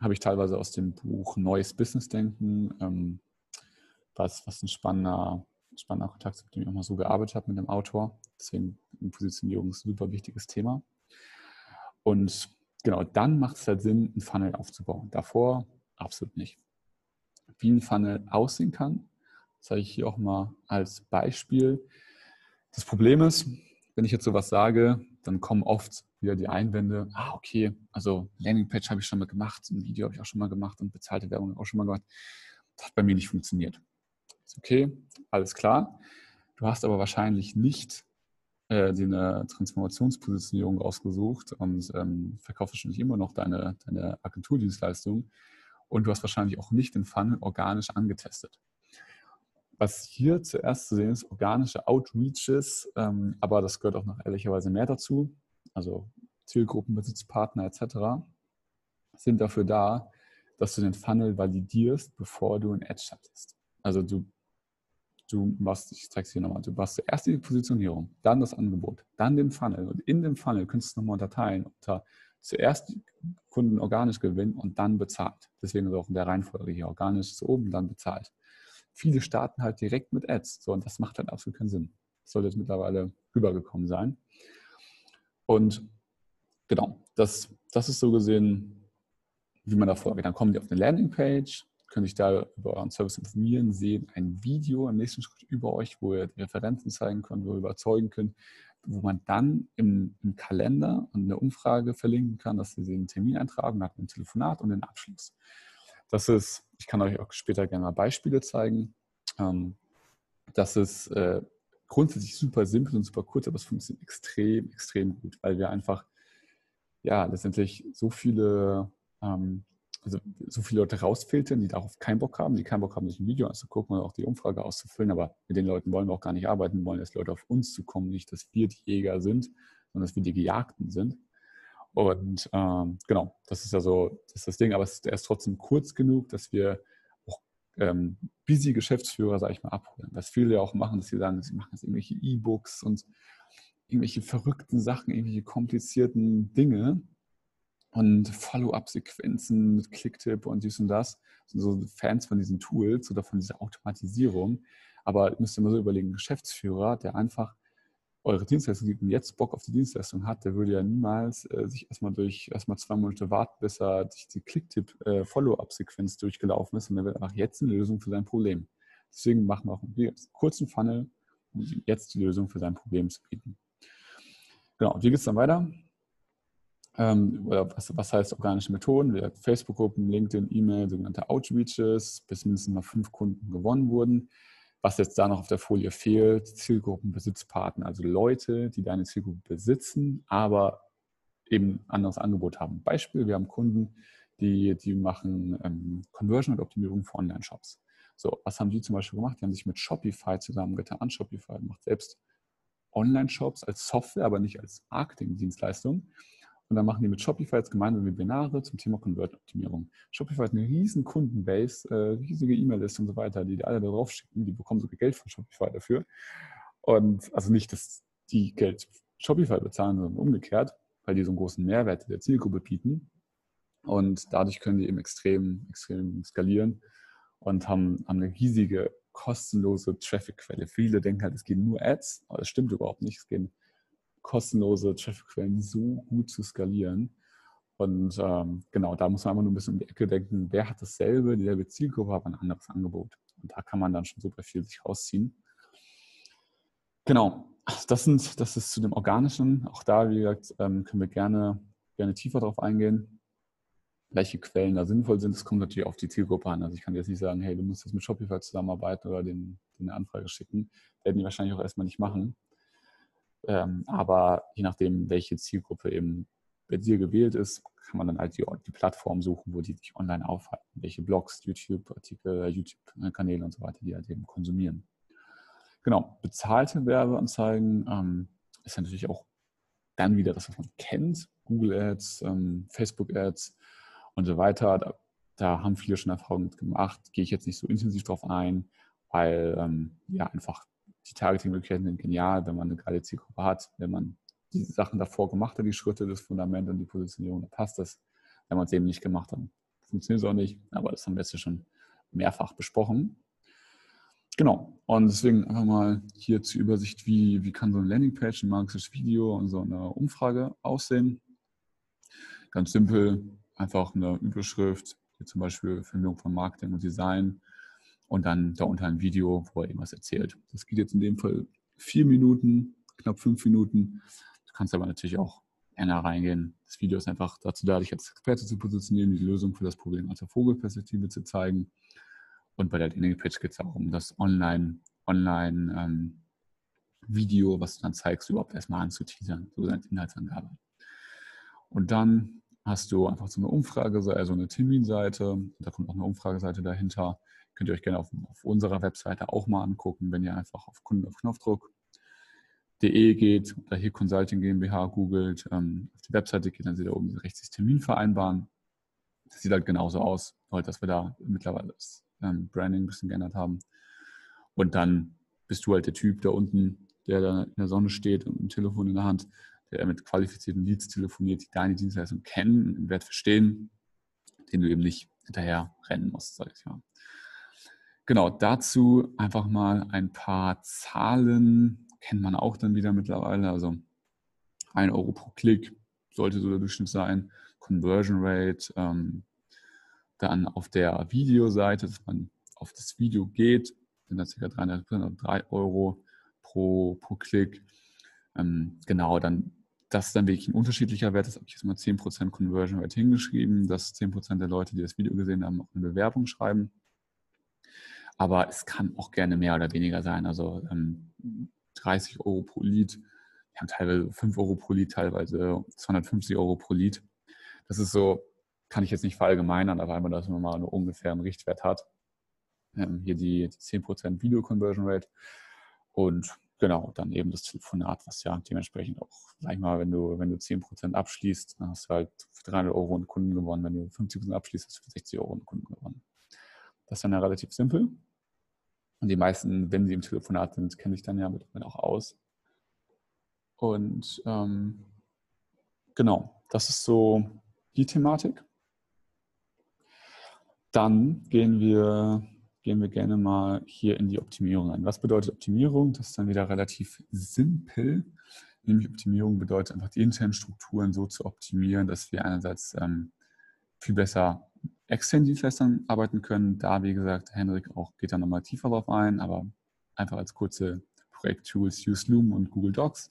habe ich teilweise aus dem Buch Neues Business Denken, ähm, was, was ein spannender, spannender Kontakt, mit dem ich auch mal so gearbeitet habe mit dem Autor. Deswegen Positionierung ist ein super wichtiges Thema. Und genau, dann macht es halt Sinn, einen Funnel aufzubauen. Davor absolut nicht. Wie ein Funnel aussehen kann, zeige ich hier auch mal als Beispiel. Das Problem ist, wenn ich jetzt sowas sage, dann kommen oft wieder die Einwände, ah, okay, also Landingpage habe ich schon mal gemacht, ein Video habe ich auch schon mal gemacht und bezahlte Werbung auch schon mal gemacht. Das hat bei mir nicht funktioniert. Ist okay, alles klar. Du hast aber wahrscheinlich nicht äh, dir eine Transformationspositionierung ausgesucht und ähm, verkaufst wahrscheinlich immer noch deine, deine Agenturdienstleistung und du hast wahrscheinlich auch nicht den Funnel organisch angetestet. Was hier zuerst zu sehen ist, organische Outreaches, ähm, aber das gehört auch noch ehrlicherweise mehr dazu, also Zielgruppen, Besitzpartner etc., sind dafür da, dass du den Funnel validierst, bevor du ein Ad schaltest. Also du du machst, ich zeige es hier nochmal, du machst zuerst die Positionierung, dann das Angebot, dann den Funnel und in dem Funnel kannst du es nochmal unterteilen unter zuerst Kunden organisch gewinnen und dann bezahlt. Deswegen ist auch in der Reihenfolge hier organisch zu oben, dann bezahlt. Viele starten halt direkt mit Ads, so und das macht halt absolut keinen Sinn. Das sollte jetzt mittlerweile rübergekommen sein. Und genau, das, das ist so gesehen, wie man da vorgeht. Dann kommen die auf eine Landingpage, können sich da über euren Service informieren, sehen ein Video im nächsten Schritt über euch, wo ihr Referenzen zeigen könnt, wo ihr überzeugen könnt, wo man dann im, im Kalender eine Umfrage verlinken kann, dass sie einen Termin eintragen, nach einem Telefonat und den Abschluss. Das ist, ich kann euch auch später gerne mal Beispiele zeigen. Ähm, das ist äh, grundsätzlich super simpel und super kurz, aber es funktioniert extrem, extrem gut, weil wir einfach ja, letztendlich so viele, ähm, also so viele Leute rausfiltern, die darauf keinen Bock haben, die keinen Bock haben, sich ein Video anzugucken oder auch die Umfrage auszufüllen, aber mit den Leuten wollen wir auch gar nicht arbeiten, wollen, dass Leute auf uns zu kommen, nicht, dass wir die Jäger sind, sondern dass wir die Gejagten sind. Und ähm, genau, das ist ja so, das ist das Ding, aber es ist trotzdem kurz genug, dass wir auch ähm, busy Geschäftsführer, sage ich mal, abholen. Was viele ja auch machen, dass sie sagen, sie machen jetzt irgendwelche E-Books und irgendwelche verrückten Sachen, irgendwelche komplizierten Dinge und Follow-up-Sequenzen mit Clicktip und dies und das. Sind so Fans von diesen Tools oder von dieser Automatisierung. Aber müsst ihr mal so überlegen, Geschäftsführer, der einfach eure Dienstleistung gibt und jetzt Bock auf die Dienstleistung hat, der würde ja niemals äh, sich erstmal durch erstmal zwei Monate warten, bis er durch die Clicktip-Follow-up-Sequenz äh, durchgelaufen ist und der wird einfach jetzt eine Lösung für sein Problem. Deswegen machen wir auch einen kurzen Funnel, um jetzt die Lösung für sein Problem zu bieten. Genau, wie geht es dann weiter? Ähm, oder was, was, heißt organische Methoden? Facebook-Gruppen, LinkedIn, E-Mail, sogenannte Outreaches, bis mindestens mal fünf Kunden gewonnen wurden. Was jetzt da noch auf der Folie fehlt, Zielgruppenbesitzpartner, also Leute, die deine Zielgruppe besitzen, aber eben anderes Angebot haben. Beispiel, wir haben Kunden, die, die machen ähm, Conversion und Optimierung für Online-Shops. So, was haben die zum Beispiel gemacht? Die haben sich mit Shopify zusammengetan. Shopify macht selbst Online-Shops als Software, aber nicht als Marketing-Dienstleistung. Und dann machen die mit Shopify jetzt gemeinsam Webinare zum Thema Convert-Optimierung. Shopify hat eine riesen Kundenbase, äh, riesige E-Mail-Liste und so weiter, die, die alle da drauf schicken. Die bekommen sogar Geld von Shopify dafür. Und also nicht, dass die Geld Shopify bezahlen, sondern umgekehrt, weil die so einen großen Mehrwert der Zielgruppe bieten. Und dadurch können die eben extrem, extrem skalieren und haben, haben eine riesige kostenlose Traffic-Quelle. Viele denken halt, es gehen nur Ads, aber das stimmt überhaupt nicht. Es gehen kostenlose Traffic-Quellen so gut zu skalieren. Und ähm, genau, da muss man einfach nur ein bisschen um die Ecke denken, wer hat dasselbe, dieselbe Zielgruppe, aber ein anderes Angebot. Und da kann man dann schon super viel sich rausziehen. Genau, das, sind, das ist zu dem Organischen. Auch da, wie gesagt, ähm, können wir gerne, gerne tiefer drauf eingehen welche Quellen da sinnvoll sind. Das kommt natürlich auf die Zielgruppe an. Also ich kann jetzt nicht sagen, hey, du musst jetzt mit Shopify zusammenarbeiten oder den, den eine Anfrage schicken. Werden die wahrscheinlich auch erstmal nicht machen. Ähm, aber je nachdem, welche Zielgruppe eben bei dir gewählt ist, kann man dann halt die, die Plattform suchen, wo die sich online aufhalten. Welche Blogs, YouTube-Artikel, YouTube-Kanäle und so weiter, die halt eben konsumieren. Genau, bezahlte Werbeanzeigen ähm, ist ja natürlich auch dann wieder das, was man kennt. Google Ads, ähm, Facebook Ads, und so weiter. Da, da haben viele schon Erfahrungen gemacht. Gehe ich jetzt nicht so intensiv drauf ein, weil ähm, ja einfach die Targeting-Möglichkeiten sind genial, wenn man eine geile Zielgruppe hat, wenn man die Sachen davor gemacht hat, die Schritte, das Fundament und die Positionierung, da passt das. Wenn man es eben nicht gemacht hat, funktioniert es auch nicht. Aber das haben wir jetzt schon mehrfach besprochen. Genau. Und deswegen einfach mal hier zur Übersicht, wie, wie kann so eine Landingpage, ein magisches Video und so eine Umfrage aussehen. Ganz simpel, einfach eine Überschrift, wie zum Beispiel Vermittlung von Marketing und Design und dann darunter ein Video, wo er irgendwas erzählt. Das geht jetzt in dem Fall vier Minuten, knapp fünf Minuten. Du kannst aber natürlich auch eher reingehen. Das Video ist einfach dazu da, dich als Experte zu positionieren, die Lösung für das Problem aus der Vogelperspektive zu zeigen. Und bei der Landingpage geht es auch um das Online, Online ähm, Video, was du dann zeigst, überhaupt erstmal anzuteasern, so eine Inhaltsangabe. Und dann hast du einfach so eine Umfrage, also eine Terminseite. Da kommt auch eine Umfrageseite dahinter. Könnt ihr euch gerne auf, auf unserer Webseite auch mal angucken, wenn ihr einfach auf Kunden auf Knopfdruck.de geht oder hier Consulting GmbH googelt, ähm, auf die Webseite geht, dann seht ihr oben rechts das Termin vereinbaren. Das sieht halt genauso aus, halt, dass wir da mittlerweile das ähm, Branding ein bisschen geändert haben. Und dann bist du halt der Typ da unten, der da in der Sonne steht und ein Telefon in der Hand, der mit qualifizierten Leads telefoniert, die deine Dienstleistung kennen, den Wert verstehen, den du eben nicht hinterher rennen musst, sag ich mal. Genau, dazu einfach mal ein paar Zahlen, kennt man auch dann wieder mittlerweile, also 1 Euro pro Klick sollte so der Durchschnitt sein, Conversion Rate, ähm, dann auf der Videoseite, dass man auf das Video geht, sind das ca. 303 Euro pro, pro Klick. Ähm, genau, dann das ist dann wirklich ein unterschiedlicher Wert. Das habe ich jetzt mal 10% Conversion Rate hingeschrieben, dass 10% der Leute, die das Video gesehen haben, auch eine Bewerbung schreiben. Aber es kann auch gerne mehr oder weniger sein. Also ähm, 30 Euro pro Lead haben teilweise 5 Euro pro Lied, teilweise 250 Euro pro Lied. Das ist so, kann ich jetzt nicht verallgemeinern, aber einmal, dass man mal nur ungefähr einen Richtwert hat. Ähm, hier die, die 10% Video-Conversion Rate. Und genau, dann eben das Telefonat, was ja dementsprechend auch, sag ich mal, wenn du, wenn du 10% abschließt, dann hast du halt für 300 Euro einen Kunden gewonnen. Wenn du 50% abschließt, hast du für 60 Euro einen Kunden gewonnen. Das ist dann ja relativ simpel. Und die meisten, wenn sie im Telefonat sind, kenne ich dann ja mit auch aus. Und ähm, genau, das ist so die Thematik. Dann gehen wir, gehen wir gerne mal hier in die Optimierung ein. Was bedeutet Optimierung? Das ist dann wieder relativ simpel. Nämlich Optimierung bedeutet einfach die internen Strukturen so zu optimieren, dass wir einerseits ähm, viel besser externen Dienstleistern arbeiten können. Da, wie gesagt, Henrik auch geht da nochmal tiefer drauf ein, aber einfach als kurze Projekttools Use Loom und Google Docs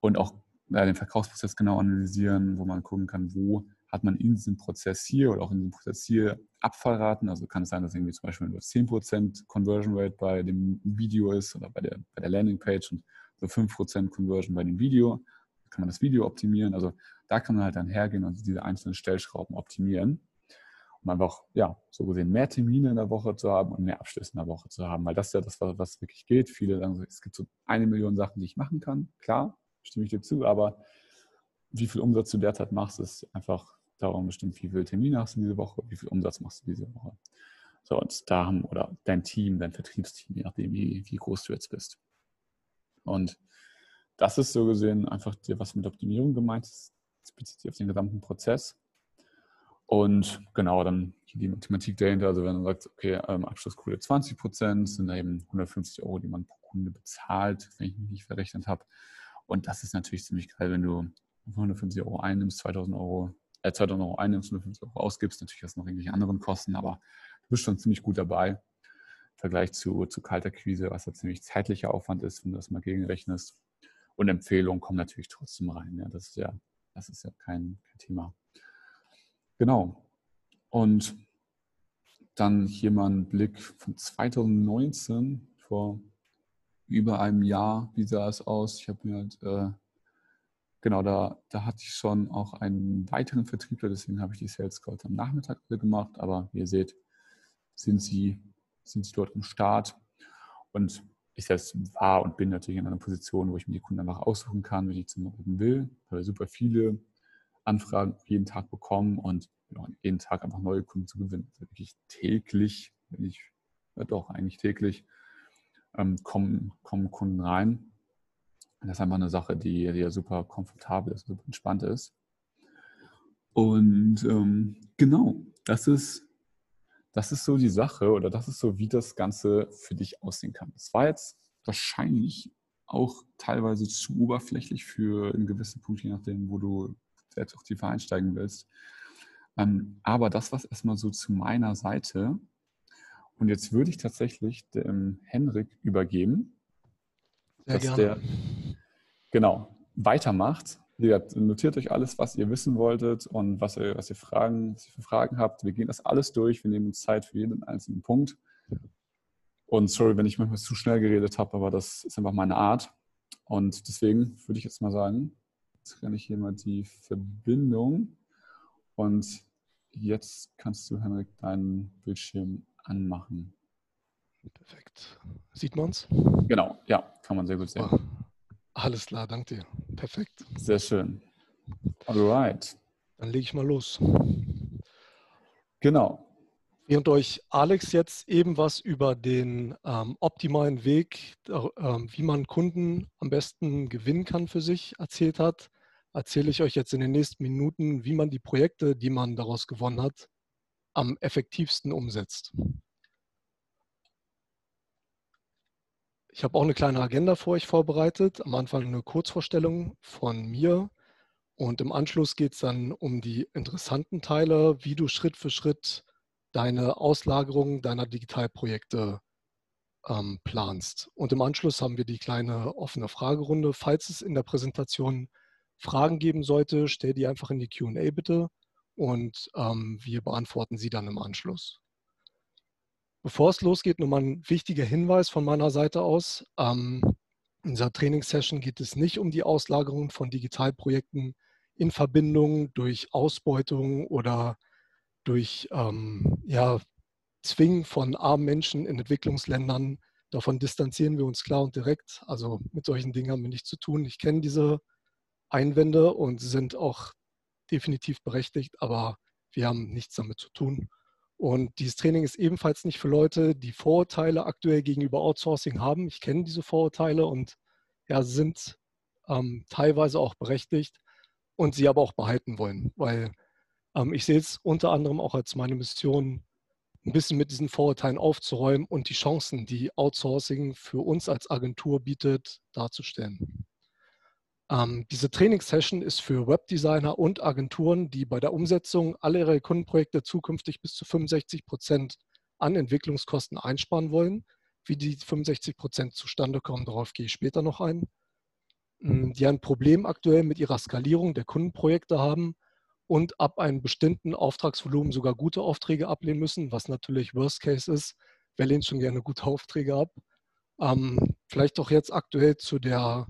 und auch äh, den Verkaufsprozess genau analysieren, wo man gucken kann, wo hat man in diesem Prozess hier oder auch in diesem Prozess hier Abfallraten. Also kann es sein, dass irgendwie zum Beispiel nur 10% Conversion Rate bei dem Video ist oder bei der, bei der Landingpage und so 5% Conversion bei dem Video. Kann man das Video optimieren. Also da kann man halt dann hergehen und diese einzelnen Stellschrauben optimieren um einfach, ja, so gesehen mehr Termine in der Woche zu haben und mehr Abschlüsse in der Woche zu haben, weil das ist ja das, was wirklich geht. Viele sagen, es gibt so eine Million Sachen, die ich machen kann. Klar, stimme ich dir zu, aber wie viel Umsatz du derzeit machst, ist einfach darum bestimmt, wie viele Termine hast du diese Woche, wie viel Umsatz machst du diese Woche. So, und da haben, oder dein Team, dein Vertriebsteam, je nachdem, wie, wie groß du jetzt bist. Und das ist so gesehen einfach, was mit Optimierung gemeint ist, das bezieht sich auf den gesamten Prozess. Und genau, dann die Mathematik dahinter, also wenn man sagt, okay, ähm, Abschlussquote 20 Prozent, sind da eben 150 Euro, die man pro Kunde bezahlt, wenn ich mich nicht verrechnet habe. Und das ist natürlich ziemlich geil, wenn du 150 Euro einnimmst, 2000 Euro, äh, 2000 Euro einnimmst, 150 Euro ausgibst. Natürlich hast du noch irgendwelche anderen Kosten, aber du bist schon ziemlich gut dabei. Im Vergleich zu, zu kalter Quise, was ja ziemlich zeitlicher Aufwand ist, wenn du das mal gegenrechnest. Und Empfehlungen kommen natürlich trotzdem rein. Ja, das ist ja, das ist ja kein, kein Thema. Genau. Und dann hier mal ein Blick von 2019, vor über einem Jahr, wie sah es aus? Ich habe mir halt, äh, genau, da, da hatte ich schon auch einen weiteren Vertriebler, deswegen habe ich die Sales Calls am Nachmittag gemacht, aber wie ihr seht, sind sie, sind sie dort im Start. Und ich selbst war und bin natürlich in einer Position, wo ich mir die Kunden einfach aussuchen kann, wenn ich zum Beispiel will, weil super viele Anfragen jeden Tag bekommen und ja, jeden Tag einfach neue Kunden zu gewinnen. Also wirklich täglich, wenn ich, ja doch eigentlich täglich, ähm, kommen, kommen Kunden rein. Und das ist einfach eine Sache, die, die ja super komfortabel ist, super entspannt ist. Und ähm, genau, das ist, das ist so die Sache oder das ist so, wie das Ganze für dich aussehen kann. Das war jetzt wahrscheinlich auch teilweise zu oberflächlich für einen gewissen Punkt, je nachdem, wo du selbst auch tiefer einsteigen willst. Ähm, aber das war erstmal so zu meiner Seite. Und jetzt würde ich tatsächlich dem Henrik übergeben, Sehr dass gerne. der genau weitermacht. Wie gesagt, notiert euch alles, was ihr wissen wolltet und was ihr, was ihr Fragen, was ihr für Fragen habt. Wir gehen das alles durch. Wir nehmen uns Zeit für jeden einzelnen Punkt. Und sorry, wenn ich manchmal zu schnell geredet habe, aber das ist einfach meine Art. Und deswegen würde ich jetzt mal sagen, jetzt kann ich hier mal die Verbindung und jetzt kannst du, Henrik, deinen Bildschirm anmachen. Perfekt. Sieht man es? Genau, ja, kann man sehr gut sehen. Ah, alles klar, danke dir. Perfekt. Sehr schön. Alright. Dann lege ich mal los. Genau. Während euch Alex jetzt eben was über den ähm, optimalen Weg, ähm, wie man Kunden am besten gewinnen kann für sich, erzählt hat, erzähle ich euch jetzt in den nächsten Minuten, wie man die Projekte, die man daraus gewonnen hat, am effektivsten umsetzt. Ich habe auch eine kleine Agenda für euch vorbereitet. Am Anfang eine Kurzvorstellung von mir und im Anschluss geht es dann um die interessanten Teile, wie du Schritt für Schritt deine Auslagerung deiner Digitalprojekte ähm, planst. Und im Anschluss haben wir die kleine offene Fragerunde. Falls es in der Präsentation Fragen geben sollte, stell die einfach in die QA bitte und ähm, wir beantworten sie dann im Anschluss. Bevor es losgeht, nochmal ein wichtiger Hinweis von meiner Seite aus. Ähm, In dieser Trainingssession geht es nicht um die Auslagerung von Digitalprojekten in Verbindung durch Ausbeutung oder durch ähm, ja, Zwingen von armen Menschen in Entwicklungsländern. Davon distanzieren wir uns klar und direkt. Also mit solchen Dingen haben wir nichts zu tun. Ich kenne diese Einwände und sind auch definitiv berechtigt, aber wir haben nichts damit zu tun. Und dieses Training ist ebenfalls nicht für Leute, die Vorurteile aktuell gegenüber Outsourcing haben. Ich kenne diese Vorurteile und ja, sind ähm, teilweise auch berechtigt und sie aber auch behalten wollen, weil ich sehe es unter anderem auch als meine Mission, ein bisschen mit diesen Vorurteilen aufzuräumen und die Chancen, die Outsourcing für uns als Agentur bietet, darzustellen. Ähm, diese Trainingssession ist für Webdesigner und Agenturen, die bei der Umsetzung aller ihrer Kundenprojekte zukünftig bis zu 65 Prozent an Entwicklungskosten einsparen wollen. Wie die 65 Prozent zustande kommen, darauf gehe ich später noch ein. Ähm, die ein Problem aktuell mit ihrer Skalierung der Kundenprojekte haben und ab einem bestimmten Auftragsvolumen sogar gute Aufträge ablehnen müssen, was natürlich Worst Case ist. Wer lehnt schon gerne gute Aufträge ab? Ähm, vielleicht auch jetzt aktuell zu der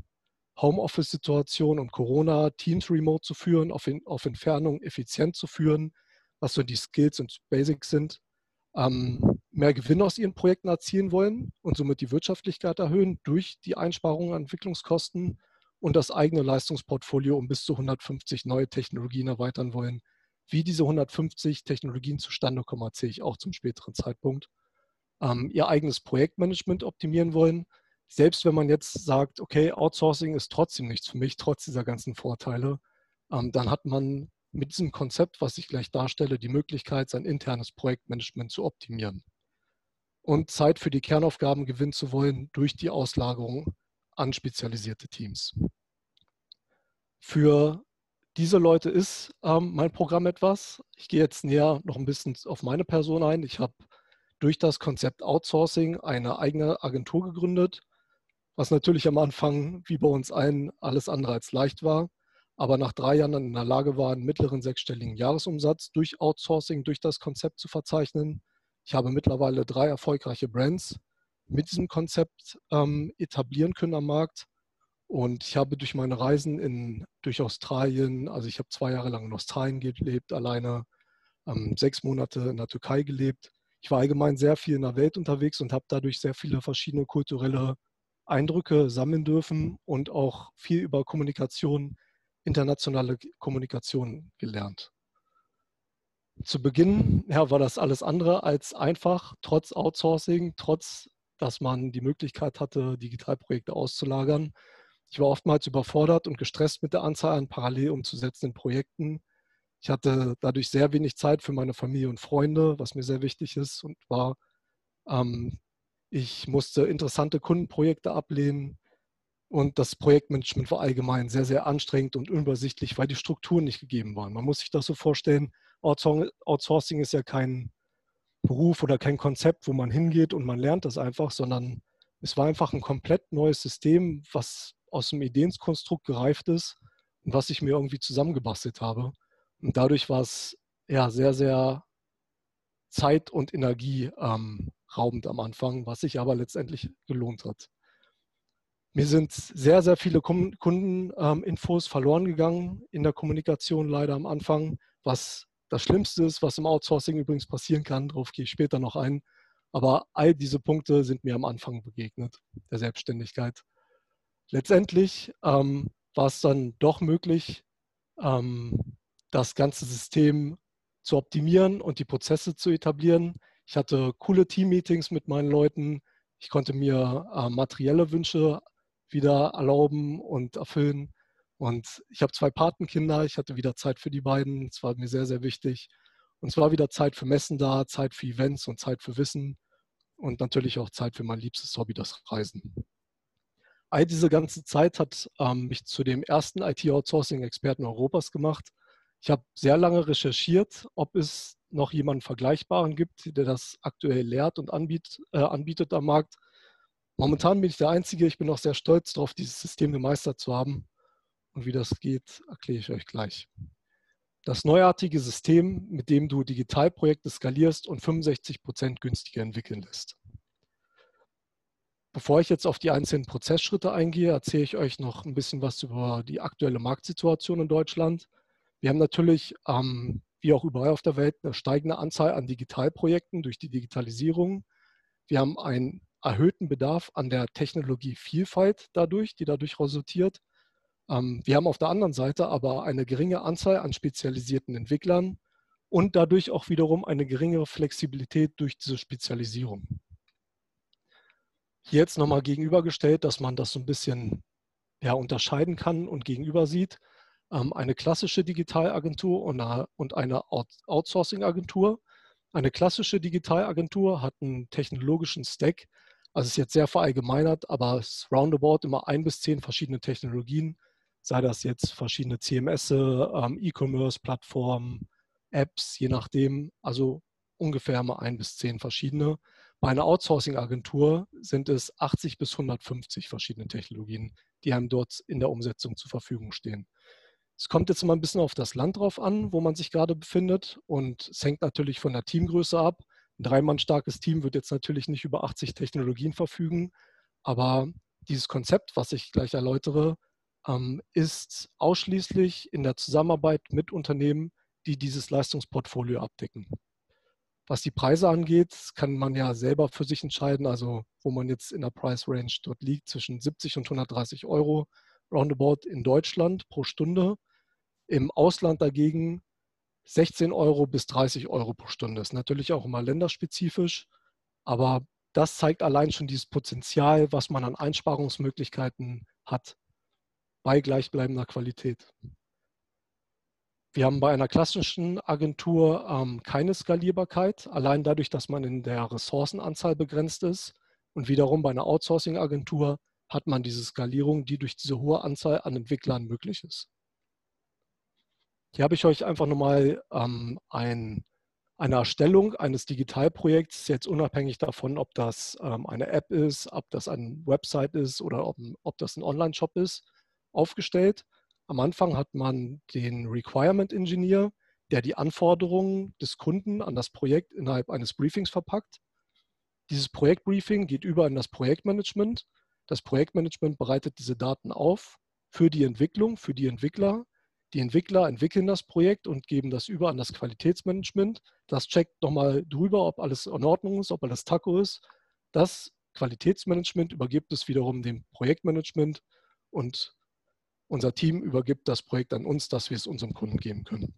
Homeoffice-Situation und Corona, Teams remote zu führen, auf, auf Entfernung effizient zu führen, was so die Skills und Basics sind, ähm, mehr Gewinn aus ihren Projekten erzielen wollen und somit die Wirtschaftlichkeit erhöhen durch die Einsparungen an Entwicklungskosten und das eigene Leistungsportfolio um bis zu 150 neue Technologien erweitern wollen. Wie diese 150 Technologien zustande kommen, erzähle ich auch zum späteren Zeitpunkt. Ähm, ihr eigenes Projektmanagement optimieren wollen. Selbst wenn man jetzt sagt, okay, Outsourcing ist trotzdem nichts für mich, trotz dieser ganzen Vorteile, ähm, dann hat man mit diesem Konzept, was ich gleich darstelle, die Möglichkeit, sein internes Projektmanagement zu optimieren und Zeit für die Kernaufgaben gewinnen zu wollen durch die Auslagerung an spezialisierte Teams. Für diese Leute ist ähm, mein Programm etwas. Ich gehe jetzt näher noch ein bisschen auf meine Person ein. Ich habe durch das Konzept Outsourcing eine eigene Agentur gegründet, was natürlich am Anfang, wie bei uns allen, alles andere als leicht war, aber nach drei Jahren in der Lage war, einen mittleren sechsstelligen Jahresumsatz durch Outsourcing, durch das Konzept zu verzeichnen. Ich habe mittlerweile drei erfolgreiche Brands, mit diesem Konzept ähm, etablieren können am Markt. Und ich habe durch meine Reisen in, durch Australien, also ich habe zwei Jahre lang in Australien gelebt, alleine ähm, sechs Monate in der Türkei gelebt. Ich war allgemein sehr viel in der Welt unterwegs und habe dadurch sehr viele verschiedene kulturelle Eindrücke sammeln dürfen und auch viel über Kommunikation, internationale Kommunikation gelernt. Zu Beginn ja, war das alles andere als einfach, trotz Outsourcing, trotz dass man die Möglichkeit hatte, Digitalprojekte auszulagern. Ich war oftmals überfordert und gestresst mit der Anzahl an parallel umzusetzenden Projekten. Ich hatte dadurch sehr wenig Zeit für meine Familie und Freunde, was mir sehr wichtig ist und war. Ähm, ich musste interessante Kundenprojekte ablehnen und das Projektmanagement war allgemein sehr, sehr anstrengend und unübersichtlich, weil die Strukturen nicht gegeben waren. Man muss sich das so vorstellen, Outsourcing ist ja kein Beruf oder kein Konzept, wo man hingeht und man lernt das einfach, sondern es war einfach ein komplett neues System, was aus dem Ideenskonstrukt gereift ist und was ich mir irgendwie zusammengebastelt habe. Und dadurch war es ja sehr, sehr Zeit- und Energie ähm, am Anfang, was sich aber letztendlich gelohnt hat. Mir sind sehr, sehr viele Kundeninfos ähm, verloren gegangen in der Kommunikation leider am Anfang, was das Schlimmste ist, was im Outsourcing übrigens passieren kann, darauf gehe ich später noch ein. Aber all diese Punkte sind mir am Anfang begegnet, der Selbstständigkeit. Letztendlich ähm, war es dann doch möglich, ähm, das ganze System zu optimieren und die Prozesse zu etablieren. Ich hatte coole Team-Meetings mit meinen Leuten. Ich konnte mir äh, materielle Wünsche wieder erlauben und erfüllen. Und ich habe zwei Patenkinder, ich hatte wieder Zeit für die beiden, es war mir sehr, sehr wichtig. Und es war wieder Zeit für Messen da, Zeit für Events und Zeit für Wissen und natürlich auch Zeit für mein liebstes Hobby, das Reisen. All diese ganze Zeit hat ähm, mich zu dem ersten IT-Outsourcing-Experten Europas gemacht. Ich habe sehr lange recherchiert, ob es noch jemanden Vergleichbaren gibt, der das aktuell lehrt und anbiet, äh, anbietet am Markt. Momentan bin ich der Einzige. Ich bin auch sehr stolz darauf, dieses System gemeistert zu haben. Und wie das geht, erkläre ich euch gleich. Das neuartige System, mit dem du Digitalprojekte skalierst und 65 Prozent günstiger entwickeln lässt. Bevor ich jetzt auf die einzelnen Prozessschritte eingehe, erzähle ich euch noch ein bisschen was über die aktuelle Marktsituation in Deutschland. Wir haben natürlich, ähm, wie auch überall auf der Welt, eine steigende Anzahl an Digitalprojekten durch die Digitalisierung. Wir haben einen erhöhten Bedarf an der Technologievielfalt dadurch, die dadurch resultiert. Ähm, wir haben auf der anderen Seite aber eine geringe Anzahl an spezialisierten Entwicklern und dadurch auch wiederum eine geringere Flexibilität durch diese Spezialisierung. Jetzt nochmal gegenübergestellt, dass man das so ein bisschen ja, unterscheiden kann und gegenüber sieht. Ähm, eine klassische Digitalagentur und eine Outsourcing-Agentur. Eine klassische Digitalagentur hat einen technologischen Stack, also ist jetzt sehr verallgemeinert, aber es ist roundabout immer ein bis zehn verschiedene Technologien, sei das jetzt verschiedene CMS, ähm, E-Commerce-Plattformen, Apps, je nachdem, also ungefähr mal ein bis zehn verschiedene. Bei einer Outsourcing-Agentur sind es 80 bis 150 verschiedene Technologien, die einem dort in der Umsetzung zur Verfügung stehen. Es kommt jetzt mal ein bisschen auf das Land drauf an, wo man sich gerade befindet und es hängt natürlich von der Teamgröße ab. Ein dreimann starkes Team wird jetzt natürlich nicht über 80 Technologien verfügen, aber dieses Konzept, was ich gleich erläutere, ist ausschließlich in der Zusammenarbeit mit Unternehmen, die dieses Leistungsportfolio abdecken. Was die Preise angeht, kann man ja selber für sich entscheiden, also wo man jetzt in der Price Range dort liegt, zwischen 70 und 130 Euro roundabout in Deutschland pro Stunde. Im Ausland dagegen 16 Euro bis 30 Euro pro Stunde. Ist natürlich auch immer länderspezifisch, aber das zeigt allein schon dieses Potenzial, was man an Einsparungsmöglichkeiten hat bei gleichbleibender Qualität. Wir haben bei einer klassischen Agentur ähm, keine Skalierbarkeit, allein dadurch, dass man in der Ressourcenanzahl begrenzt ist. Und wiederum bei einer Outsourcing-Agentur hat man diese Skalierung, die durch diese hohe Anzahl an Entwicklern möglich ist. Hier habe ich euch einfach nochmal ähm, ein, eine Erstellung eines Digitalprojekts, jetzt unabhängig davon, ob das ähm, eine App ist, ob das eine Website ist oder ob, ob das ein Online-Shop ist, aufgestellt. Am Anfang hat man den Requirement Engineer, der die Anforderungen des Kunden an das Projekt innerhalb eines Briefings verpackt. Dieses Projektbriefing geht über in das Projektmanagement. Das Projektmanagement bereitet diese Daten auf für die Entwicklung, für die Entwickler. Die Entwickler entwickeln das Projekt und geben das über an das Qualitätsmanagement. Das checkt nochmal drüber, ob alles in Ordnung ist, ob alles Taco ist. Das Qualitätsmanagement übergibt es wiederum dem Projektmanagement und unser Team übergibt das Projekt an uns, dass wir es unserem Kunden geben können.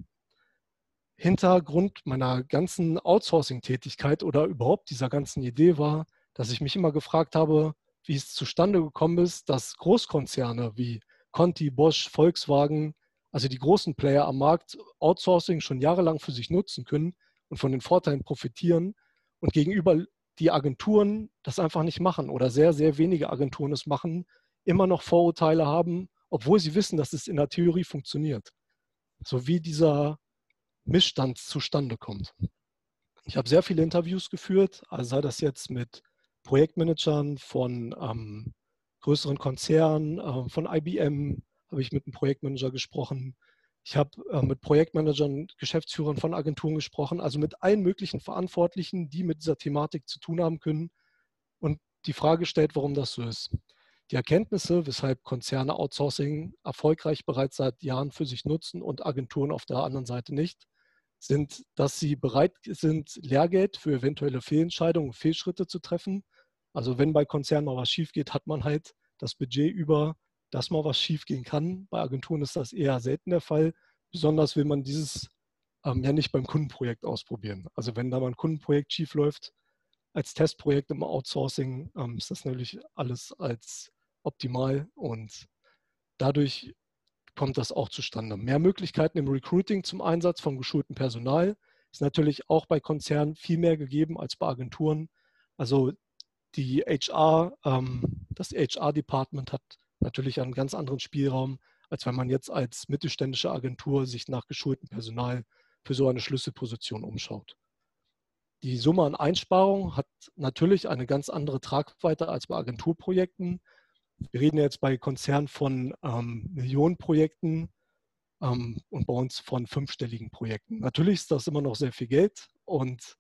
Hintergrund meiner ganzen Outsourcing-Tätigkeit oder überhaupt dieser ganzen Idee war, dass ich mich immer gefragt habe, wie es zustande gekommen ist, dass Großkonzerne wie Conti, Bosch, Volkswagen, also die großen Player am Markt, Outsourcing schon jahrelang für sich nutzen können und von den Vorteilen profitieren und gegenüber die Agenturen das einfach nicht machen oder sehr, sehr wenige Agenturen es machen, immer noch Vorurteile haben obwohl sie wissen, dass es in der Theorie funktioniert. So wie dieser Missstand zustande kommt. Ich habe sehr viele Interviews geführt, also sei das jetzt mit Projektmanagern von ähm, größeren Konzernen, äh, von IBM habe ich mit einem Projektmanager gesprochen. Ich habe äh, mit Projektmanagern, Geschäftsführern von Agenturen gesprochen, also mit allen möglichen Verantwortlichen, die mit dieser Thematik zu tun haben können und die Frage stellt, warum das so ist. Die Erkenntnisse, weshalb Konzerne Outsourcing erfolgreich bereits seit Jahren für sich nutzen und Agenturen auf der anderen Seite nicht, sind, dass sie bereit sind, Lehrgeld für eventuelle Fehlentscheidungen, Fehlschritte zu treffen. Also wenn bei Konzernen mal was schief geht, hat man halt das Budget über, dass mal was schief gehen kann. Bei Agenturen ist das eher selten der Fall. Besonders will man dieses ähm, ja nicht beim Kundenprojekt ausprobieren. Also wenn da mal ein Kundenprojekt schief läuft, als Testprojekt im Outsourcing ähm, ist das natürlich alles als optimal und dadurch kommt das auch zustande. Mehr Möglichkeiten im Recruiting zum Einsatz von geschultem Personal ist natürlich auch bei Konzernen viel mehr gegeben als bei Agenturen. Also die HR, ähm, das HR-Department hat natürlich einen ganz anderen Spielraum, als wenn man jetzt als mittelständische Agentur sich nach geschultem Personal für so eine Schlüsselposition umschaut. Die Summe an Einsparungen hat natürlich eine ganz andere Tragweite als bei Agenturprojekten. Wir reden jetzt bei Konzernen von ähm, Millionenprojekten ähm, und bei uns von fünfstelligen Projekten. Natürlich ist das immer noch sehr viel Geld, und,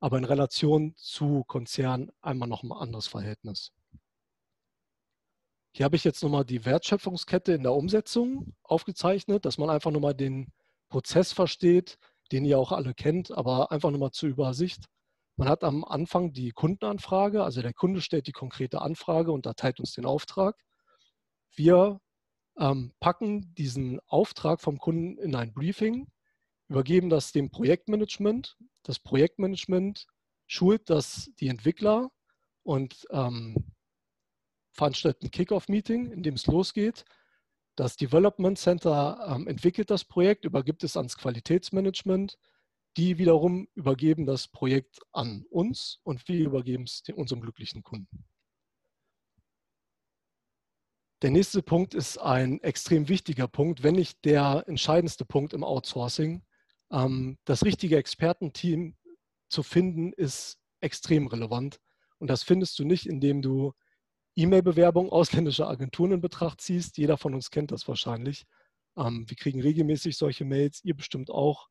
aber in Relation zu Konzernen einmal noch ein anderes Verhältnis. Hier habe ich jetzt nochmal die Wertschöpfungskette in der Umsetzung aufgezeichnet, dass man einfach nochmal den Prozess versteht, den ihr auch alle kennt, aber einfach nochmal zur Übersicht. Man hat am Anfang die Kundenanfrage, also der Kunde stellt die konkrete Anfrage und erteilt uns den Auftrag. Wir ähm, packen diesen Auftrag vom Kunden in ein Briefing, übergeben das dem Projektmanagement. Das Projektmanagement schult das die Entwickler und ähm, veranstaltet ein Kickoff-Meeting, in dem es losgeht. Das Development Center ähm, entwickelt das Projekt, übergibt es ans Qualitätsmanagement. Die wiederum übergeben das Projekt an uns und wir übergeben es unserem glücklichen Kunden. Der nächste Punkt ist ein extrem wichtiger Punkt, wenn nicht der entscheidendste Punkt im Outsourcing. Ähm, das richtige Expertenteam zu finden, ist extrem relevant. Und das findest du nicht, indem du E-Mail-Bewerbungen ausländischer Agenturen in Betracht ziehst. Jeder von uns kennt das wahrscheinlich. Ähm, wir kriegen regelmäßig solche Mails, ihr bestimmt auch,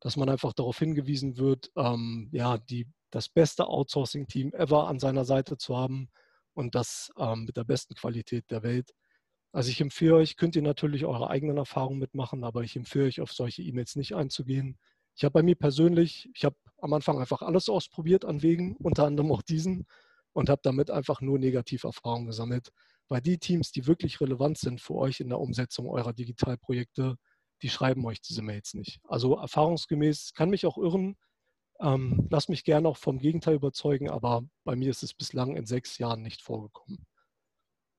dass man einfach darauf hingewiesen wird, ähm, ja, die, das beste Outsourcing-Team ever an seiner Seite zu haben und das ähm, mit der besten Qualität der Welt. Also ich empfehle euch, könnt ihr natürlich eure eigenen Erfahrungen mitmachen, aber ich empfehle euch, auf solche E-Mails nicht einzugehen. Ich habe bei mir persönlich, ich habe am Anfang einfach alles ausprobiert an Wegen, unter anderem auch diesen und habe damit einfach nur Negativerfahrungen gesammelt. Weil die Teams, die wirklich relevant sind für euch in der Umsetzung eurer Digitalprojekte, die schreiben euch diese Mails nicht. Also erfahrungsgemäß kann mich auch irren. Ähm, lass mich gerne auch vom Gegenteil überzeugen, aber bei mir ist es bislang in sechs Jahren nicht vorgekommen.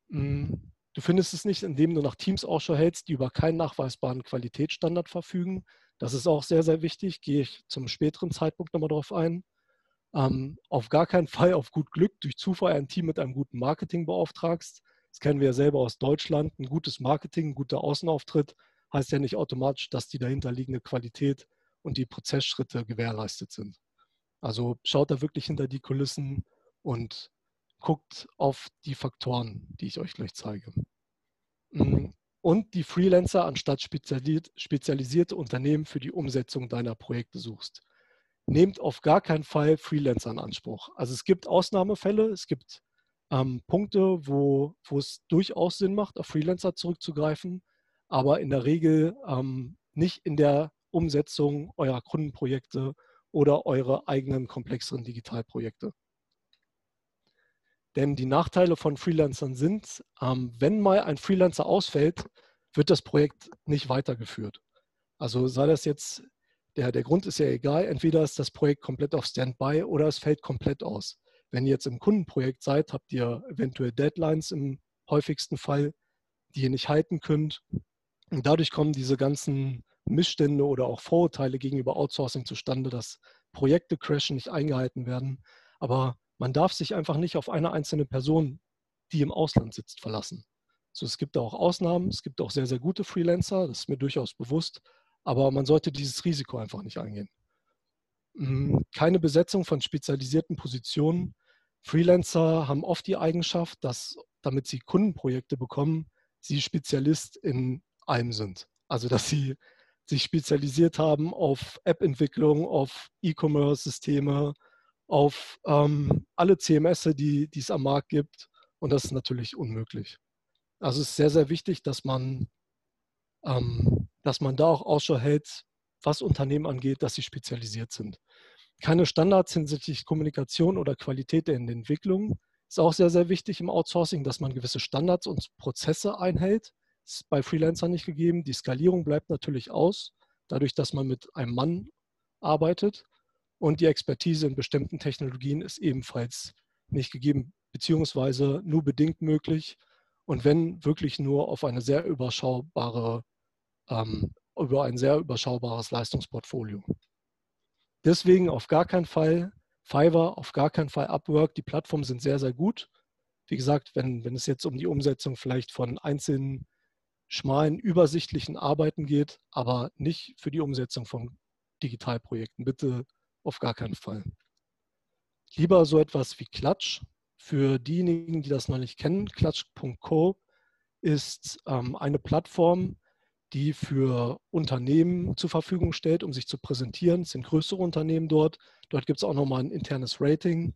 Mm, du findest es nicht, indem du nach Teams Ausschau hältst, die über keinen nachweisbaren Qualitätsstandard verfügen. Das ist auch sehr, sehr wichtig. Gehe ich zum späteren Zeitpunkt nochmal darauf ein. Ähm, auf gar keinen Fall auf gut Glück durch Zufall ein Team mit einem guten Marketing beauftragst. Das kennen wir ja selber aus Deutschland. Ein gutes Marketing, ein guter Außenauftritt heißt ja nicht automatisch, dass die dahinterliegende Qualität und die Prozessschritte gewährleistet sind. Also schaut da wirklich hinter die Kulissen und guckt auf die Faktoren, die ich euch gleich zeige. Mm, und die Freelancer anstatt spezialisierte Unternehmen für die Umsetzung deiner Projekte suchst nehmt auf gar keinen Fall Freelancer in Anspruch. Also es gibt Ausnahmefälle, es gibt ähm, Punkte, wo, wo es durchaus Sinn macht, auf Freelancer zurückzugreifen, aber in der Regel ähm, nicht in der Umsetzung eurer Kundenprojekte oder eure eigenen komplexeren Digitalprojekte. Denn die Nachteile von Freelancern sind, ähm, wenn mal ein Freelancer ausfällt, wird das Projekt nicht weitergeführt. Also sei das jetzt der, der Grund ist ja egal, entweder ist das Projekt komplett auf Standby oder es fällt komplett aus. Wenn ihr jetzt im Kundenprojekt seid, habt ihr eventuell Deadlines im häufigsten Fall, die ihr nicht halten könnt. Und dadurch kommen diese ganzen Missstände oder auch Vorurteile gegenüber Outsourcing zustande, dass Projekte crashen, nicht eingehalten werden. Aber man darf sich einfach nicht auf eine einzelne Person, die im Ausland sitzt, verlassen. So, es gibt auch Ausnahmen, es gibt auch sehr, sehr gute Freelancer, das ist mir durchaus bewusst, aber man sollte dieses Risiko einfach nicht eingehen. Hm, keine Besetzung von spezialisierten Positionen. Freelancer haben oft die Eigenschaft, dass, damit sie Kundenprojekte bekommen, sie Spezialist in allem sind. Also dass sie sich spezialisiert haben auf App-Entwicklung, auf E-Commerce-Systeme, auf ähm, alle CMS, die, die es am Markt gibt. Und das ist natürlich unmöglich. Also es ist sehr, sehr wichtig, dass man ähm, dass man da auch Ausschau hält, was Unternehmen angeht, dass sie spezialisiert sind. Keine Standards hinsichtlich Kommunikation oder Qualität in der Entwicklung ist auch sehr, sehr wichtig im Outsourcing, dass man gewisse Standards und Prozesse einhält. Ist bei Freelancern nicht gegeben. Die Skalierung bleibt natürlich aus, dadurch, dass man mit einem Mann arbeitet. Und die Expertise in bestimmten Technologien ist ebenfalls nicht gegeben, beziehungsweise nur bedingt möglich. Und wenn wirklich nur auf eine sehr überschaubare ähm, über ein sehr überschaubares Leistungsportfolio. Deswegen auf gar keinen Fall Fiverr, auf gar keinen Fall Upwork. Die Plattformen sind sehr, sehr gut. Wie gesagt, wenn, wenn es jetzt um die Umsetzung vielleicht von einzelnen schmalen, übersichtlichen Arbeiten geht, aber nicht für die Umsetzung von Digitalprojekten. Bitte auf gar keinen Fall. Lieber so etwas wie Klatsch. Für diejenigen, die das noch nicht kennen, klatsch.co ist ähm, eine Plattform, die für Unternehmen zur Verfügung stellt, um sich zu präsentieren. Es sind größere Unternehmen dort. Dort gibt es auch nochmal ein internes Rating.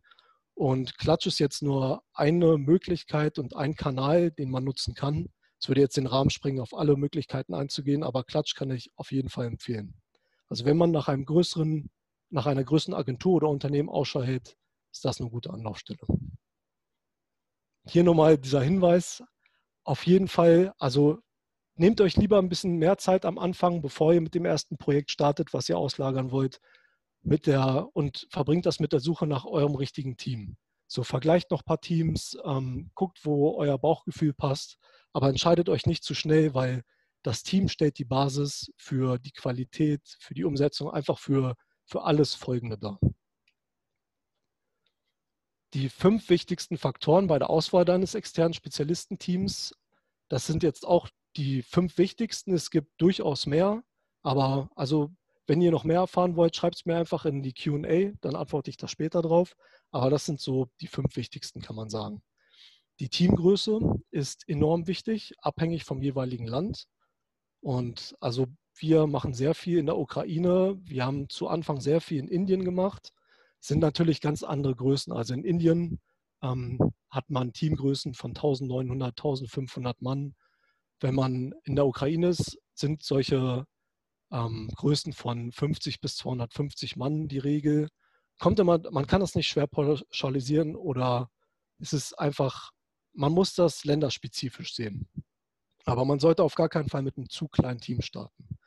Und Klatsch ist jetzt nur eine Möglichkeit und ein Kanal, den man nutzen kann. Es würde jetzt den Rahmen springen, auf alle Möglichkeiten einzugehen, aber Klatsch kann ich auf jeden Fall empfehlen. Also wenn man nach einem größeren, nach einer größeren Agentur oder Unternehmen Ausschau hält, ist das eine gute Anlaufstelle. Hier nochmal dieser Hinweis. Auf jeden Fall, also nehmt euch lieber ein bisschen mehr Zeit am Anfang, bevor ihr mit dem ersten Projekt startet, was ihr auslagern wollt, mit der und verbringt das mit der Suche nach eurem richtigen Team. So vergleicht noch ein paar Teams, ähm, guckt, wo euer Bauchgefühl passt, aber entscheidet euch nicht zu schnell, weil das Team stellt die Basis für die Qualität, für die Umsetzung, einfach für, für alles Folgende dar. Die fünf wichtigsten Faktoren bei der Auswahl deines externen Spezialistenteams, das sind jetzt auch die fünf wichtigsten. Es gibt durchaus mehr, aber also wenn ihr noch mehr erfahren wollt, schreibt es mir einfach in die QA, dann antworte ich da später drauf. Aber das sind so die fünf wichtigsten, kann man sagen. Die Teamgröße ist enorm wichtig, abhängig vom jeweiligen Land. Und also wir machen sehr viel in der Ukraine. Wir haben zu Anfang sehr viel in Indien gemacht. Sind natürlich ganz andere Größen. Also in Indien ähm, hat man Teamgrößen von 1900, 1500 Mann. Wenn man in der Ukraine ist, sind solche ähm, Größen von 50 bis 250 Mann die Regel. Kommt immer, man kann das nicht schwer pauschalisieren oder es ist einfach, man muss das länderspezifisch sehen. Aber man sollte auf gar keinen Fall mit einem zu kleinen Team starten.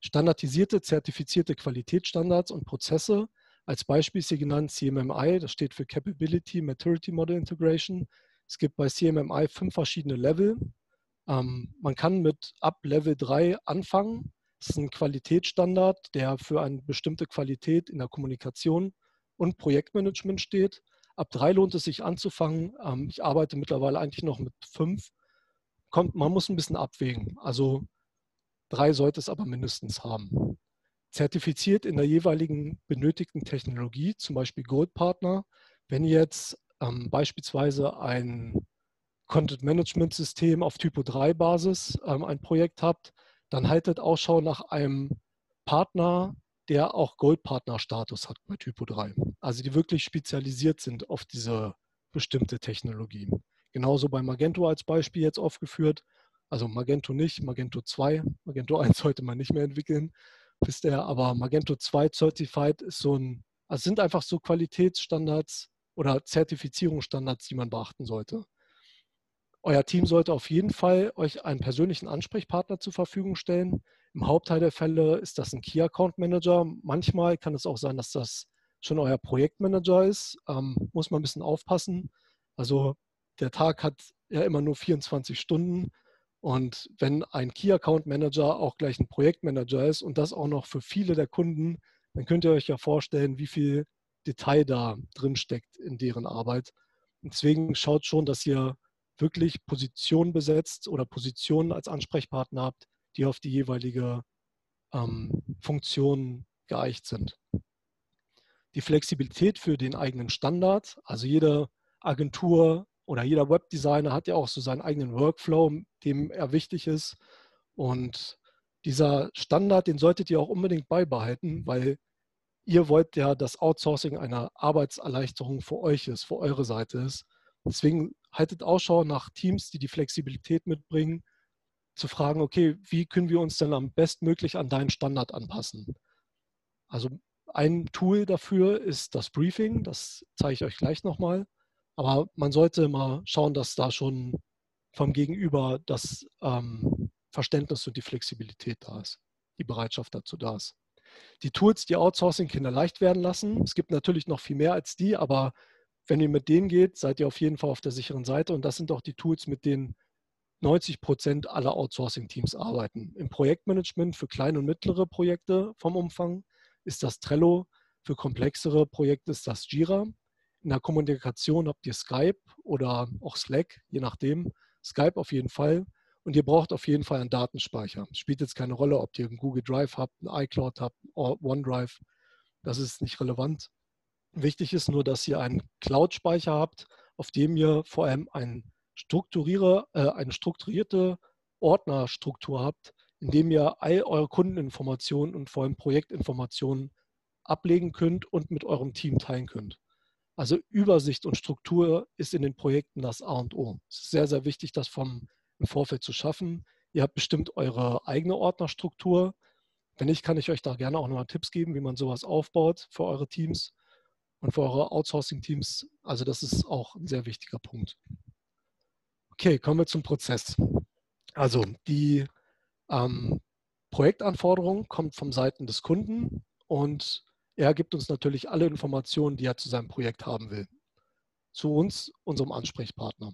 Standardisierte, zertifizierte Qualitätsstandards und Prozesse, als Beispiel ist hier genannt CMMI, das steht für Capability Maturity Model Integration. Es gibt bei CMMI fünf verschiedene Level. Ähm, man kann mit ab Level 3 anfangen das ist ein Qualitätsstandard, der für eine bestimmte Qualität in der Kommunikation und Projektmanagement steht. Ab drei lohnt es sich anzufangen. Ähm, ich arbeite mittlerweile eigentlich noch mit fünf. Kommt, man muss ein bisschen abwägen. Also drei sollte es aber mindestens haben. Zertifiziert in der jeweiligen benötigten Technologie, zum Beispiel Gold Partner. Wenn ihr jetzt ähm, beispielsweise ein Content Management System auf Typo 3 Basis ähm, ein Projekt habt, dann haltet Ausschau nach einem Partner, der auch Goldpartner-Status hat bei Typo 3. Also die wirklich spezialisiert sind auf diese bestimmte Technologie. Genauso bei Magento als Beispiel jetzt aufgeführt. Also Magento nicht, Magento 2. Magento 1 sollte man nicht mehr entwickeln, wisst ihr. Aber Magento 2 Certified ist so ein, also sind einfach so Qualitätsstandards oder Zertifizierungsstandards, die man beachten sollte. Euer Team sollte auf jeden Fall euch einen persönlichen Ansprechpartner zur Verfügung stellen. Im Hauptteil der Fälle ist das ein Key Account Manager. Manchmal kann es auch sein, dass das schon euer Projektmanager ist. Ähm, muss man ein bisschen aufpassen. Also der Tag hat ja immer nur 24 Stunden. Und wenn ein Key Account Manager auch gleich ein Projektmanager ist und das auch noch für viele der Kunden, dann könnt ihr euch ja vorstellen, wie viel Detail da drin steckt in deren Arbeit. Und deswegen schaut schon, dass ihr wirklich Positionen besetzt oder Positionen als Ansprechpartner habt, die auf die jeweilige ähm, Funktion geeicht sind. Die Flexibilität für den eigenen Standard, also jede Agentur oder jeder Webdesigner hat ja auch so seinen eigenen Workflow, dem er wichtig ist. Und dieser Standard, den solltet ihr auch unbedingt beibehalten, weil ihr wollt ja, dass Outsourcing eine Arbeitserleichterung für euch ist, für eure Seite ist. Deswegen haltet Ausschau nach Teams, die die Flexibilität mitbringen, zu fragen, okay, wie können wir uns denn am bestmöglich an deinen Standard anpassen? Also ein Tool dafür ist das Briefing, das zeige ich euch gleich nochmal. Aber man sollte mal schauen, dass da schon vom Gegenüber das ähm, Verständnis und die Flexibilität da ist, die Bereitschaft dazu da ist. Die Tools, die Outsourcing-Kinder leicht werden lassen. Es gibt natürlich noch viel mehr als die, aber wenn ihr mit denen geht, seid ihr auf jeden Fall auf der sicheren Seite. Und das sind auch die Tools, mit denen 90 Prozent aller Outsourcing-Teams arbeiten. Im Projektmanagement für kleine und mittlere Projekte vom Umfang ist das Trello. Für komplexere Projekte ist das Jira. In der Kommunikation habt ihr Skype oder auch Slack, je nachdem. Skype auf jeden Fall. Und ihr braucht auf jeden Fall einen Datenspeicher. Spielt jetzt keine Rolle, ob ihr einen Google Drive habt, einen iCloud habt, OneDrive. Das ist nicht relevant. Wichtig ist nur, dass ihr einen Cloud-Speicher habt, auf dem ihr vor allem ein strukturiere, äh, eine strukturierte Ordnerstruktur habt, in dem ihr all eure Kundeninformationen und vor allem Projektinformationen ablegen könnt und mit eurem Team teilen könnt. Also Übersicht und Struktur ist in den Projekten das A und O. Es ist sehr, sehr wichtig, das vom, im Vorfeld zu schaffen. Ihr habt bestimmt eure eigene Ordnerstruktur. Wenn nicht, kann ich euch da gerne auch nochmal Tipps geben, wie man sowas aufbaut für eure Teams und für eure Outsourcing-Teams. Also das ist auch ein sehr wichtiger Punkt. Okay, kommen wir zum Prozess. Also die ähm, Projektanforderung kommt vom Seiten des Kunden und er gibt uns natürlich alle Informationen, die er zu seinem Projekt haben will. Zu uns, unserem Ansprechpartner.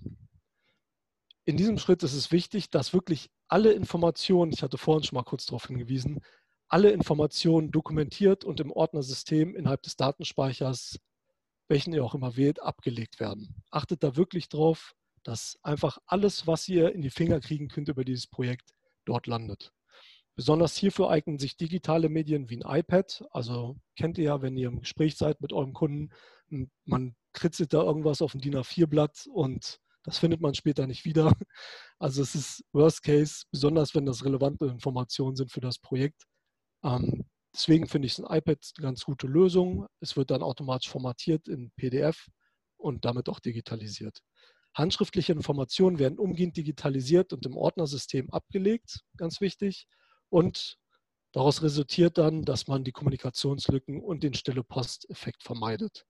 In diesem Schritt ist es wichtig, dass wirklich alle Informationen, ich hatte vorhin schon mal kurz darauf hingewiesen, alle Informationen dokumentiert und im Ordnersystem innerhalb des Datenspeichers, welchen ihr auch immer wählt, abgelegt werden. Achtet da wirklich drauf, dass einfach alles, was ihr in die Finger kriegen könnt über dieses Projekt, dort landet. Besonders hierfür eignen sich digitale Medien wie ein iPad. Also kennt ihr ja, wenn ihr im Gespräch seid mit eurem Kunden, man kritzelt da irgendwas auf ein DIN A4-Blatt und das findet man später nicht wieder. Also es ist Worst Case, besonders wenn das relevante Informationen sind für das Projekt. Ähm, deswegen finde ich ein iPad eine ganz gute Lösung. Es wird dann automatisch formatiert in PDF und damit auch digitalisiert. Handschriftliche Informationen werden umgehend digitalisiert und im Ordnersystem abgelegt, ganz wichtig. Und daraus resultiert dann, dass man die Kommunikationslücken und den stille Posteffekt vermeidet.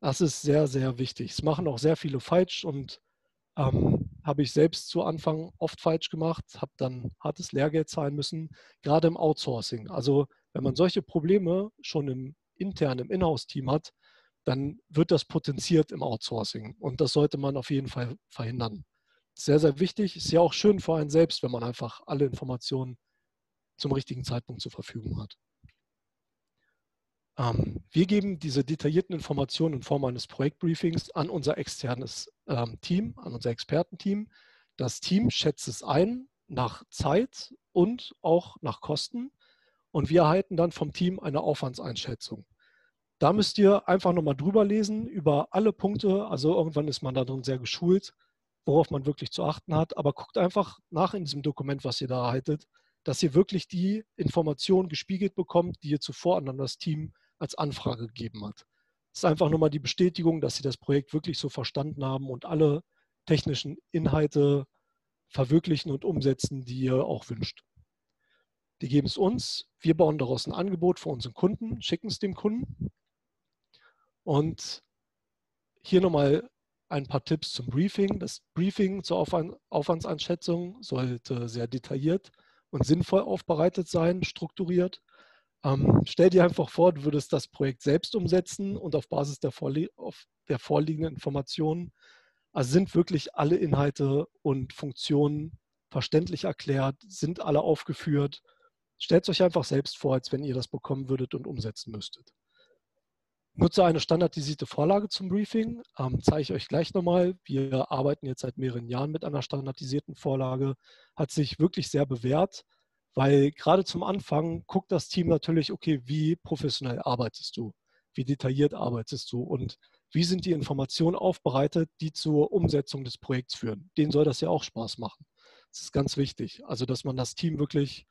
Das ist sehr, sehr wichtig. Es machen auch sehr viele falsch und ähm, habe ich selbst zu Anfang oft falsch gemacht, habe dann hartes Lehrgeld zahlen müssen, gerade im Outsourcing. Also wenn man solche Probleme schon im internen, im Inhouse-Team hat, dann wird das potenziert im Outsourcing und das sollte man auf jeden Fall verhindern. Sehr, sehr wichtig. Ist ja auch schön für einen selbst, wenn man einfach alle Informationen zum richtigen Zeitpunkt zur Verfügung hat. Ähm, wir geben diese detaillierten Informationen in Form eines Projektbriefings an unser externes ähm, Team, an unser Expertenteam. Das Team schätzt es ein nach Zeit und auch nach Kosten. Und wir erhalten dann vom Team eine Aufwandseinschätzung. Da müsst ihr einfach nochmal drüber lesen über alle Punkte. Also irgendwann ist man da drin sehr geschult, worauf man wirklich zu achten hat. Aber guckt einfach nach in diesem Dokument, was ihr da erhaltet, dass ihr wirklich die Informationen gespiegelt bekommt, die ihr zuvor an das Team als Anfrage gegeben hat. Es ist einfach nur mal die Bestätigung, dass Sie das Projekt wirklich so verstanden haben und alle technischen Inhalte verwirklichen und umsetzen, die ihr auch wünscht. Die geben es uns, wir bauen daraus ein Angebot für unseren Kunden, schicken es dem Kunden. Und hier nochmal ein paar Tipps zum Briefing. Das Briefing zur Aufwandseinschätzung sollte sehr detailliert und sinnvoll aufbereitet sein, strukturiert. Ähm, stell dir einfach vor, du würdest das Projekt selbst umsetzen und auf Basis der, vorlie der vorliegenden Informationen also sind wirklich alle Inhalte und Funktionen verständlich erklärt, sind alle aufgeführt. Stellt es euch einfach selbst vor, als wenn ihr das bekommen würdet und umsetzen müsstet. Nutze eine standardisierte Vorlage zum Briefing. Ähm, zeige ich euch gleich nochmal. Wir arbeiten jetzt seit mehreren Jahren mit einer standardisierten Vorlage. Hat sich wirklich sehr bewährt. Weil gerade zum Anfang guckt das Team natürlich, okay, wie professionell arbeitest du? Wie detailliert arbeitest du? Und wie sind die Informationen aufbereitet, die zur Umsetzung des Projekts führen? Denen soll das ja auch Spaß machen. Das ist ganz wichtig. Also, dass man das Team wirklich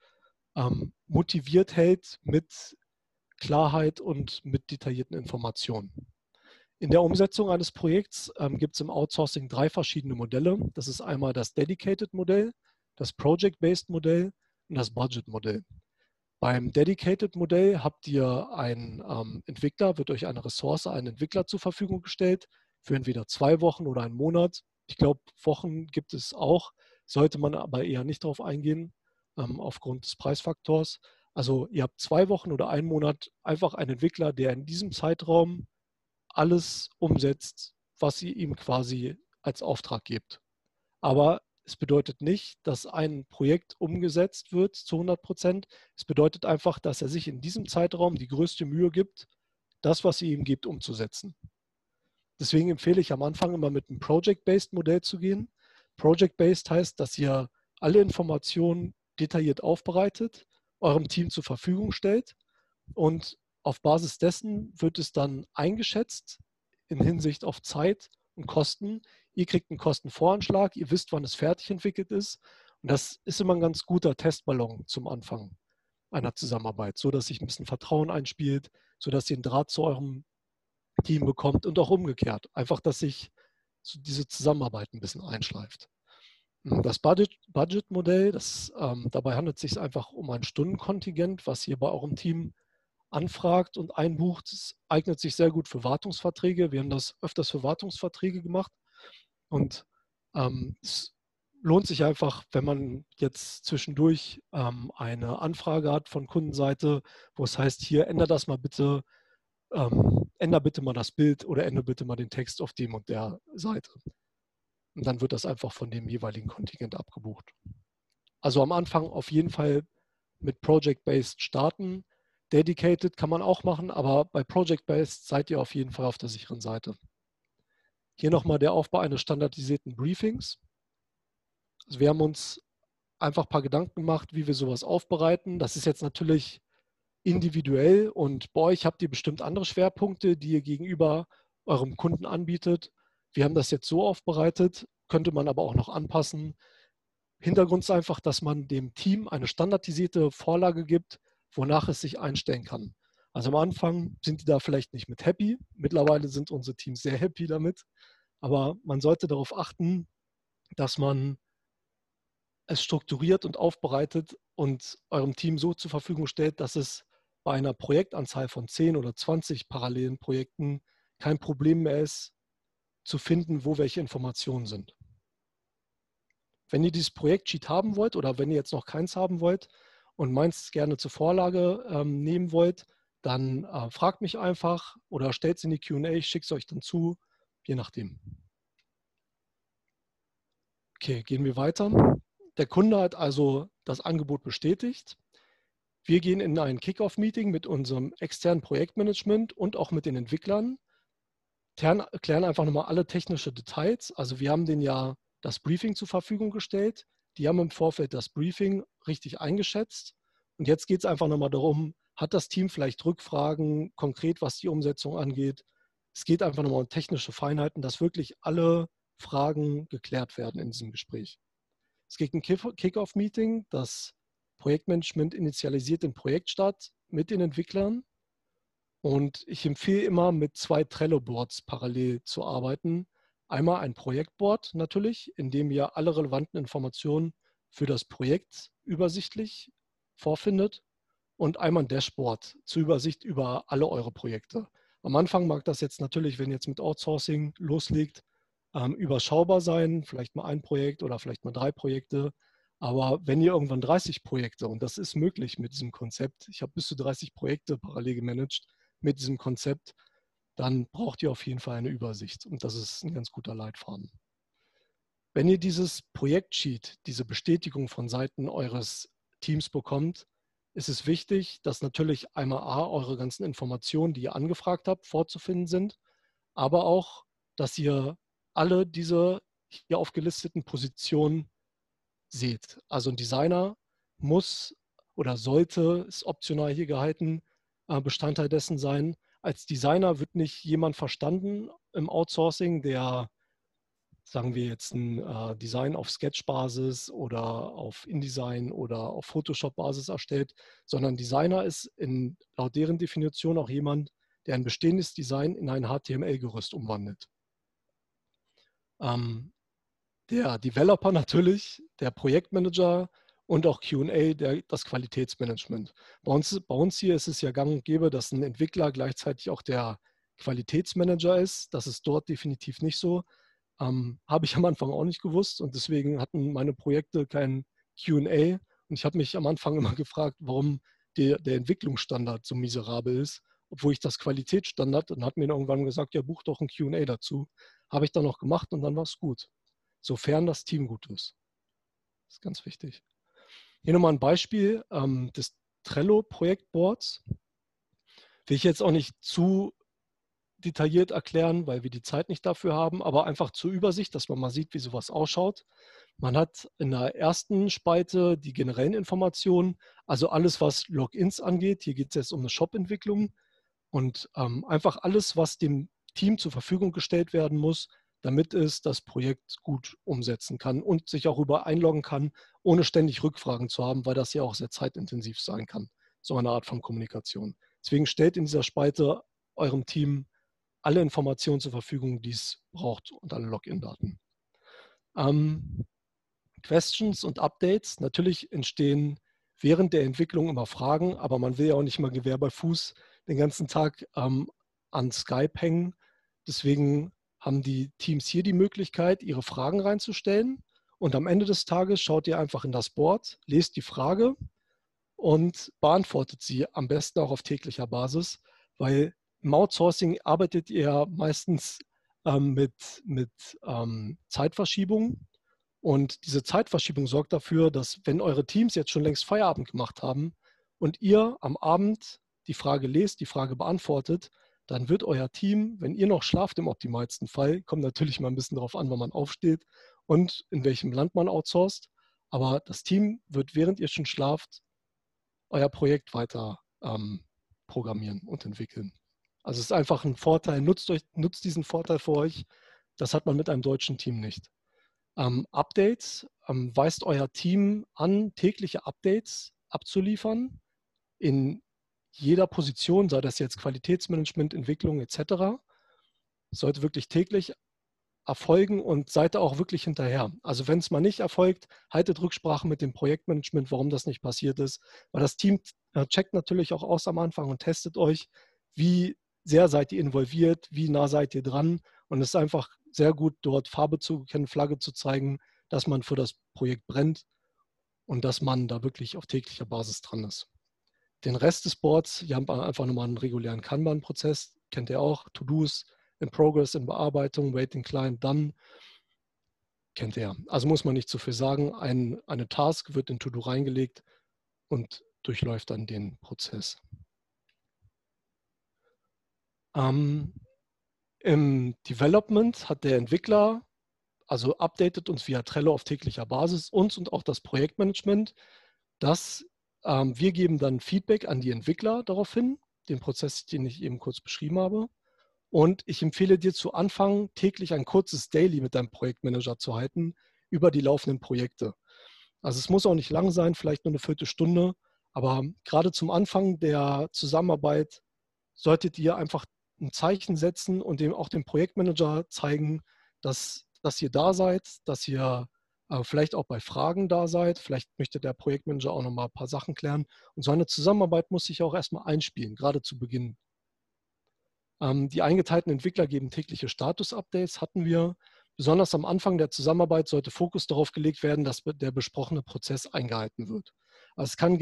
ähm, motiviert hält mit Klarheit und mit detaillierten Informationen. In der Umsetzung eines Projekts ähm, gibt es im Outsourcing drei verschiedene Modelle. Das ist einmal das Dedicated-Modell, das Project-Based-Modell das Budget-Modell. Beim Dedicated-Modell habt ihr einen ähm, Entwickler, wird euch eine Ressource, einen Entwickler zur Verfügung gestellt für entweder zwei Wochen oder einen Monat. Ich glaube, Wochen gibt es auch, sollte man aber eher nicht darauf eingehen, ähm, aufgrund des Preisfaktors. Also ihr habt zwei Wochen oder einen Monat einfach einen Entwickler, der in diesem Zeitraum alles umsetzt, was ihr ihm quasi als Auftrag gebt. Aber es bedeutet nicht, dass ein Projekt umgesetzt wird zu 100 Prozent. Es bedeutet einfach, dass er sich in diesem Zeitraum die größte Mühe gibt, das, was ihr ihm gibt, umzusetzen. Deswegen empfehle ich am Anfang immer mit einem Project-Based Modell zu gehen. Project-Based heißt, dass ihr alle Informationen detailliert aufbereitet, eurem Team zur Verfügung stellt und auf Basis dessen wird es dann eingeschätzt in Hinsicht auf Zeit und Kosten, Ihr kriegt einen Kostenvoranschlag, ihr wisst, wann es fertig entwickelt ist. Und das ist immer ein ganz guter Testballon zum Anfang einer Zusammenarbeit, so dass sich ein bisschen Vertrauen einspielt, so dass ihr einen Draht zu eurem Team bekommt und auch umgekehrt. Einfach, dass sich diese Zusammenarbeit ein bisschen einschleift. Hm, das Budget-Modell, das, ähm, dabei handelt es sich einfach um ein Stundenkontingent, was ihr bei eurem Team anfragt und einbucht. Es eignet sich sehr gut für Wartungsverträge. Wir haben das öfters für Wartungsverträge gemacht. Und ähm, es lohnt sich einfach, wenn man jetzt zwischendurch ähm, eine Anfrage hat von Kundenseite, wo es heißt, hier ändere das mal bitte, ähm, ändere bitte mal das Bild oder ändere bitte mal den Text auf dem und der Seite. Und dann wird das einfach von dem jeweiligen Kontingent abgebucht. Also am Anfang auf jeden Fall mit Project-Based starten. Dedicated kann man auch machen, aber bei Project-Based seid ihr auf jeden Fall auf der sicheren Seite. Hier nochmal der Aufbau eines standardisierten Briefings. Also wir haben uns einfach ein paar Gedanken gemacht, wie wir sowas aufbereiten. Das ist jetzt natürlich individuell und bei euch habt ihr bestimmt andere Schwerpunkte, die ihr gegenüber eurem Kunden anbietet. Wir haben das jetzt so aufbereitet, könnte man aber auch noch anpassen. Hintergrund ist einfach, dass man dem Team eine standardisierte Vorlage gibt, wonach es sich einstellen kann. Also am Anfang sind die da vielleicht nicht mit happy. Mittlerweile sind unsere Teams sehr happy damit. Aber man sollte darauf achten, dass man es strukturiert und aufbereitet und eurem Team so zur Verfügung stellt, dass es bei einer Projektanzahl von 10 oder 20 parallelen Projekten kein Problem mehr ist, zu finden, wo welche Informationen sind. Wenn ihr dieses Projektsheet haben wollt oder wenn ihr jetzt noch keins haben wollt und meins gerne zur Vorlage ähm, nehmen wollt, dann äh, fragt mich einfach oder stellt es in die QA, ich schicke es euch dann zu, je nachdem. Okay, gehen wir weiter. Der Kunde hat also das Angebot bestätigt. Wir gehen in ein Kickoff-Meeting mit unserem externen Projektmanagement und auch mit den Entwicklern, klären einfach nochmal alle technischen Details. Also wir haben denen ja das Briefing zur Verfügung gestellt. Die haben im Vorfeld das Briefing richtig eingeschätzt. Und jetzt geht es einfach nochmal darum, hat das Team vielleicht Rückfragen, konkret was die Umsetzung angeht. Es geht einfach nochmal um technische Feinheiten, dass wirklich alle Fragen geklärt werden in diesem Gespräch. Es gibt ein Kick-Off-Meeting, das Projektmanagement initialisiert den Projektstart mit den Entwicklern. Und ich empfehle immer, mit zwei Trello-Boards parallel zu arbeiten. Einmal ein Projektboard natürlich, in dem ihr alle relevanten Informationen für das Projekt übersichtlich vorfindet. Und einmal ein Dashboard zur Übersicht über alle eure Projekte. Am Anfang mag das jetzt natürlich, wenn ihr jetzt mit Outsourcing loslegt, ähm, überschaubar sein, vielleicht mal ein Projekt oder vielleicht mal drei Projekte. Aber wenn ihr irgendwann 30 Projekte, und das ist möglich mit diesem Konzept, ich habe bis zu 30 Projekte parallel gemanagt mit diesem Konzept, dann braucht ihr auf jeden Fall eine Übersicht. Und das ist ein ganz guter Leitfaden. Wenn ihr dieses Projektsheet, diese Bestätigung von Seiten eures Teams bekommt, ist es wichtig, dass natürlich einmal A, eure ganzen Informationen, die ihr angefragt habt, vorzufinden sind, aber auch, dass ihr alle diese hier aufgelisteten Positionen seht. Also ein Designer muss oder sollte, ist optional hier gehalten, äh, Bestandteil dessen sein. Als Designer wird nicht jemand verstanden im Outsourcing, der, sagen wir jetzt, ein äh, Design auf Sketch-Basis oder auf InDesign oder auf Photoshop-Basis erstellt, sondern Designer ist in, laut deren Definition auch jemand, der ein bestehendes Design in ein HTML-Gerüst umwandelt. Ähm, der Developer natürlich, der Projektmanager und auch QA, das Qualitätsmanagement. Bei uns, bei uns hier ist es ja gang und gäbe, dass ein Entwickler gleichzeitig auch der Qualitätsmanager ist. Das ist dort definitiv nicht so. Ähm, habe ich am Anfang auch nicht gewusst und deswegen hatten meine Projekte kein QA. Und ich habe mich am Anfang immer gefragt, warum der, der Entwicklungsstandard so miserabel ist, obwohl ich das Qualitätsstandard und hat mir irgendwann gesagt, ja, buch doch ein QA dazu. Habe ich dann noch gemacht und dann war es gut. Sofern das Team gut ist. Das ist ganz wichtig. Hier nochmal ein Beispiel ähm, des Trello-Projektboards. Will ich jetzt auch nicht zu detailliert erklären, weil wir die Zeit nicht dafür haben, aber einfach zur Übersicht, dass man mal sieht, wie sowas ausschaut. Man hat in der ersten Spalte die generellen Informationen, also alles, was Logins angeht. Hier geht es jetzt um eine Shop-Entwicklung und ähm, einfach alles, was dem Team zur Verfügung gestellt werden muss, damit es das Projekt gut umsetzen kann und sich auch über einloggen kann, ohne ständig Rückfragen zu haben, weil das ja auch sehr zeitintensiv sein kann, so eine Art von Kommunikation. Deswegen stellt in dieser Spalte eurem Team alle Informationen zur Verfügung, die es braucht und alle Login-Daten. Ähm, Questions und Updates. Natürlich entstehen während der Entwicklung immer Fragen, aber man will ja auch nicht mal Gewehr bei Fuß den ganzen Tag ähm, an Skype hängen. Deswegen haben die Teams hier die Möglichkeit, ihre Fragen reinzustellen. Und am Ende des Tages schaut ihr einfach in das Board, lest die Frage und beantwortet sie am besten auch auf täglicher Basis, weil im Outsourcing arbeitet ihr meistens ähm, mit, mit ähm, Zeitverschiebung. Und diese Zeitverschiebung sorgt dafür, dass wenn eure Teams jetzt schon längst Feierabend gemacht haben und ihr am Abend die Frage lest, die Frage beantwortet, dann wird euer Team, wenn ihr noch schlaft im optimalsten Fall, kommt natürlich mal ein bisschen darauf an, wann man aufsteht und in welchem Land man outsourced, aber das Team wird, während ihr schon schlaft, euer Projekt weiter ähm, programmieren und entwickeln. Also es ist einfach ein Vorteil, nutzt, euch, nutzt diesen Vorteil für euch. Das hat man mit einem deutschen Team nicht. Ähm, Updates, ähm, weist euer Team an, tägliche Updates abzuliefern in jeder Position, sei das jetzt Qualitätsmanagement, Entwicklung etc., sollte wirklich täglich erfolgen und seid da auch wirklich hinterher. Also wenn es mal nicht erfolgt, haltet Rücksprache mit dem Projektmanagement, warum das nicht passiert ist, weil das Team äh, checkt natürlich auch aus am Anfang und testet euch, wie sehr seid ihr involviert, wie nah seid ihr dran und es ist einfach sehr gut, dort Farbe zu kennen, Flagge zu zeigen, dass man für das Projekt brennt und dass man da wirklich auf täglicher Basis dran ist. Den Rest des Boards, wir haben einfach nochmal einen regulären Kanban-Prozess, kennt ihr auch, To-Dos, in Progress, in Bearbeitung, Waiting Client, Done, kennt ihr. Also muss man nicht zu viel sagen. Ein, eine Task wird in To-Do reingelegt und durchläuft dann den Prozess. Ähm, Im Development hat der Entwickler, also updatet uns via Trello auf täglicher Basis, uns und auch das Projektmanagement, dass ähm, wir geben dann Feedback an die Entwickler daraufhin, den Prozess, den ich eben kurz beschrieben habe. Und ich empfehle dir zu Anfang täglich ein kurzes Daily mit deinem Projektmanager zu halten über die laufenden Projekte. Also es muss auch nicht lang sein, vielleicht nur eine Viertelstunde, aber gerade zum Anfang der Zusammenarbeit solltet ihr einfach ein Zeichen setzen und dem auch dem Projektmanager zeigen, dass, dass ihr da seid, dass ihr äh, vielleicht auch bei Fragen da seid. Vielleicht möchte der Projektmanager auch noch mal ein paar Sachen klären. Und so eine Zusammenarbeit muss sich auch erstmal einspielen, gerade zu Beginn. Ähm, die eingeteilten Entwickler geben tägliche Status-Updates, hatten wir. Besonders am Anfang der Zusammenarbeit sollte Fokus darauf gelegt werden, dass der besprochene Prozess eingehalten wird. Also es kann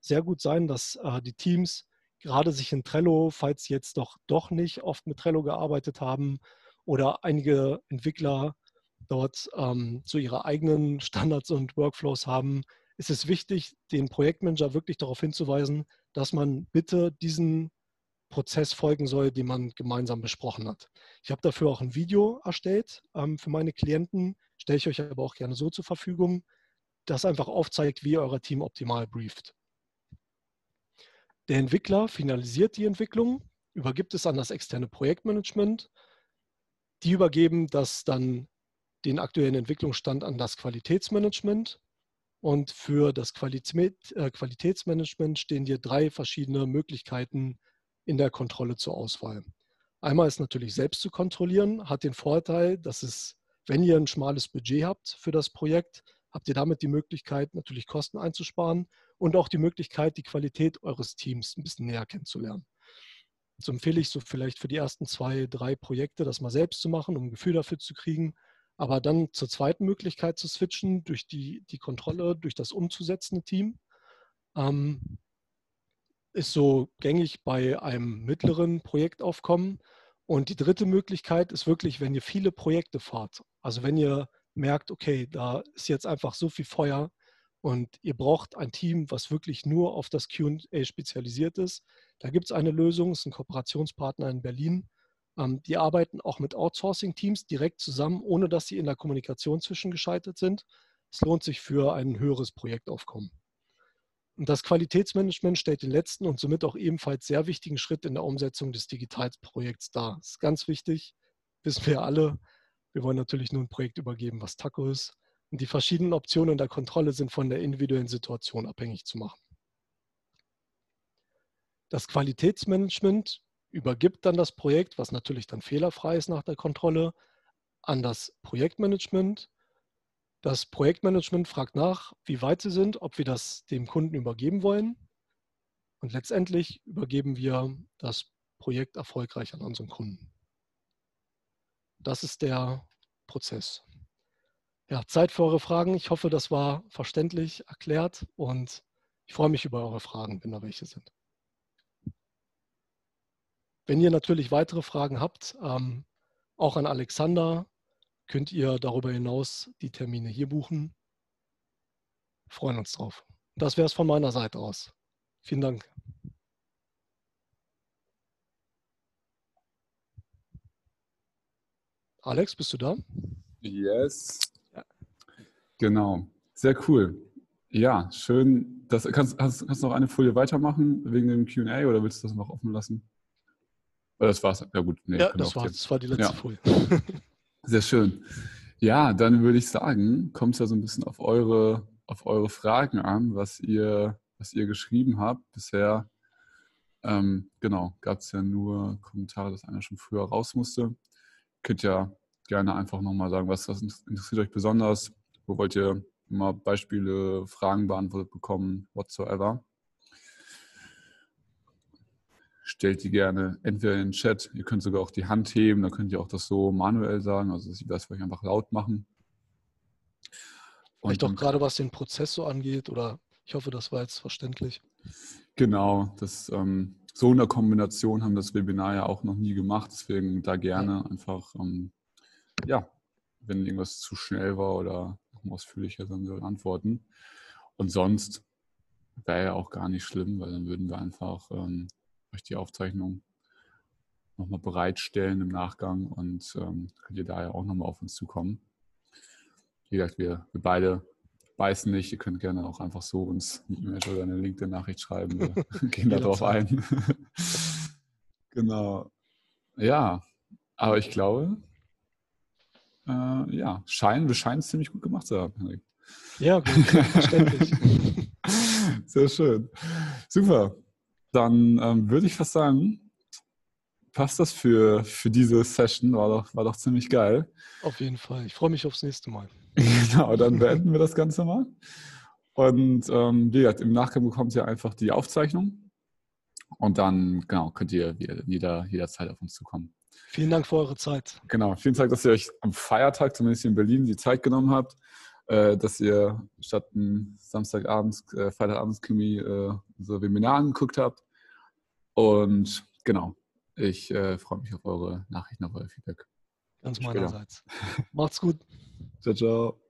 sehr gut sein, dass äh, die Teams gerade sich in Trello, falls sie jetzt doch, doch nicht oft mit Trello gearbeitet haben oder einige Entwickler dort ähm, so ihre eigenen Standards und Workflows haben, ist es wichtig, den Projektmanager wirklich darauf hinzuweisen, dass man bitte diesen Prozess folgen soll, den man gemeinsam besprochen hat. Ich habe dafür auch ein Video erstellt ähm, für meine Klienten, stelle ich euch aber auch gerne so zur Verfügung, das einfach aufzeigt, wie euer Team optimal brieft. Der Entwickler finalisiert die Entwicklung, übergibt es an das externe Projektmanagement. Die übergeben das dann den aktuellen Entwicklungsstand an das Qualitätsmanagement. Und für das äh, Qualitätsmanagement stehen dir drei verschiedene Möglichkeiten in der Kontrolle zur Auswahl. Einmal ist natürlich selbst zu kontrollieren, hat den Vorteil, dass es, wenn ihr ein schmales Budget habt für das Projekt, habt ihr damit die Möglichkeit, natürlich Kosten einzusparen und auch die Möglichkeit, die Qualität eures Teams ein bisschen näher kennenzulernen. So empfehle ich so vielleicht für die ersten zwei, drei Projekte, das mal selbst zu machen, um ein Gefühl dafür zu kriegen. Aber dann zur zweiten Möglichkeit zu switchen, durch die, die Kontrolle, durch das umzusetzende Team, ähm, ist so gängig bei einem mittleren Projektaufkommen. Und die dritte Möglichkeit ist wirklich, wenn ihr viele Projekte fahrt. Also wenn ihr merkt, okay, da ist jetzt einfach so viel Feuer, und ihr braucht ein Team, was wirklich nur auf das QA spezialisiert ist. Da gibt es eine Lösung, es ist ein Kooperationspartner in Berlin. Ähm, die arbeiten auch mit Outsourcing-Teams direkt zusammen, ohne dass sie in der Kommunikation zwischengeschaltet sind. Es lohnt sich für ein höheres Projektaufkommen. Und das Qualitätsmanagement stellt den letzten und somit auch ebenfalls sehr wichtigen Schritt in der Umsetzung des Digitalprojekts dar. Das ist ganz wichtig, wissen wir alle. Wir wollen natürlich nur ein Projekt übergeben, was Taco ist. Die verschiedenen Optionen der Kontrolle sind von der individuellen Situation abhängig zu machen. Das Qualitätsmanagement übergibt dann das Projekt, was natürlich dann fehlerfrei ist nach der Kontrolle, an das Projektmanagement. Das Projektmanagement fragt nach, wie weit sie sind, ob wir das dem Kunden übergeben wollen. Und letztendlich übergeben wir das Projekt erfolgreich an unseren Kunden. Das ist der Prozess. Ja, Zeit für eure Fragen. Ich hoffe, das war verständlich erklärt und ich freue mich über eure Fragen, wenn da welche sind. Wenn ihr natürlich weitere Fragen habt, ähm, auch an Alexander, könnt ihr darüber hinaus die Termine hier buchen. Wir freuen uns drauf. Das wäre es von meiner Seite aus. Vielen Dank. Alex, bist du da? Yes. Genau. Sehr cool. Ja, schön. Das, kannst, kannst, kannst du noch eine Folie weitermachen wegen dem QA oder willst du das noch offen lassen? Oder das war's? Ja, gut. Nee, ja, das, war, das war die letzte ja. Folie. Sehr schön. Ja, dann würde ich sagen, kommt es ja so ein bisschen auf eure, auf eure Fragen an, was ihr, was ihr geschrieben habt. Bisher, ähm, genau, gab es ja nur Kommentare, dass einer schon früher raus musste könnt ja gerne einfach nochmal sagen, was, was interessiert euch besonders, wo wollt ihr mal Beispiele, Fragen beantwortet bekommen, whatsoever. Stellt die gerne entweder in den Chat, ihr könnt sogar auch die Hand heben, dann könnt ihr auch das so manuell sagen, also dass ihr das vielleicht einfach laut machen. Vielleicht auch gerade was den Prozess so angeht, oder ich hoffe, das war jetzt verständlich. Genau, das ähm, so in der Kombination haben das Webinar ja auch noch nie gemacht. Deswegen da gerne einfach, ähm, ja, wenn irgendwas zu schnell war oder noch ausführlicher sein soll, antworten. Und sonst wäre ja auch gar nicht schlimm, weil dann würden wir einfach ähm, euch die Aufzeichnung nochmal bereitstellen im Nachgang und ähm, könnt ihr da ja auch nochmal auf uns zukommen. Wie gesagt, wir, wir beide beißen nicht. Ihr könnt gerne auch einfach so uns eine E-Mail oder eine LinkedIn-Nachricht schreiben. Wir gehen darauf ein. genau. Ja, aber ich glaube, äh, ja, scheinen, wir scheinen es ziemlich gut gemacht zu haben, Henrik. Ja, verständlich. Sehr schön. Super. Dann ähm, würde ich fast sagen, passt das für, für diese Session. War doch, war doch ziemlich geil. Auf jeden Fall. Ich freue mich aufs nächste Mal. Genau, dann beenden wir das Ganze mal. Und ähm, wie gesagt, im Nachgang bekommt ihr einfach die Aufzeichnung. Und dann, genau, könnt ihr jeder, jederzeit auf uns zukommen. Vielen Dank für eure Zeit. Genau, vielen Dank, dass ihr euch am Feiertag, zumindest in Berlin, die Zeit genommen habt, äh, dass ihr statt Samstagabends, äh, Freitagabends-Krimi äh, unser Webinar angeguckt habt. Und genau, ich äh, freue mich auf eure Nachrichten, auf euer Feedback. Ganz meinerseits. Macht's gut. Ciao, ciao.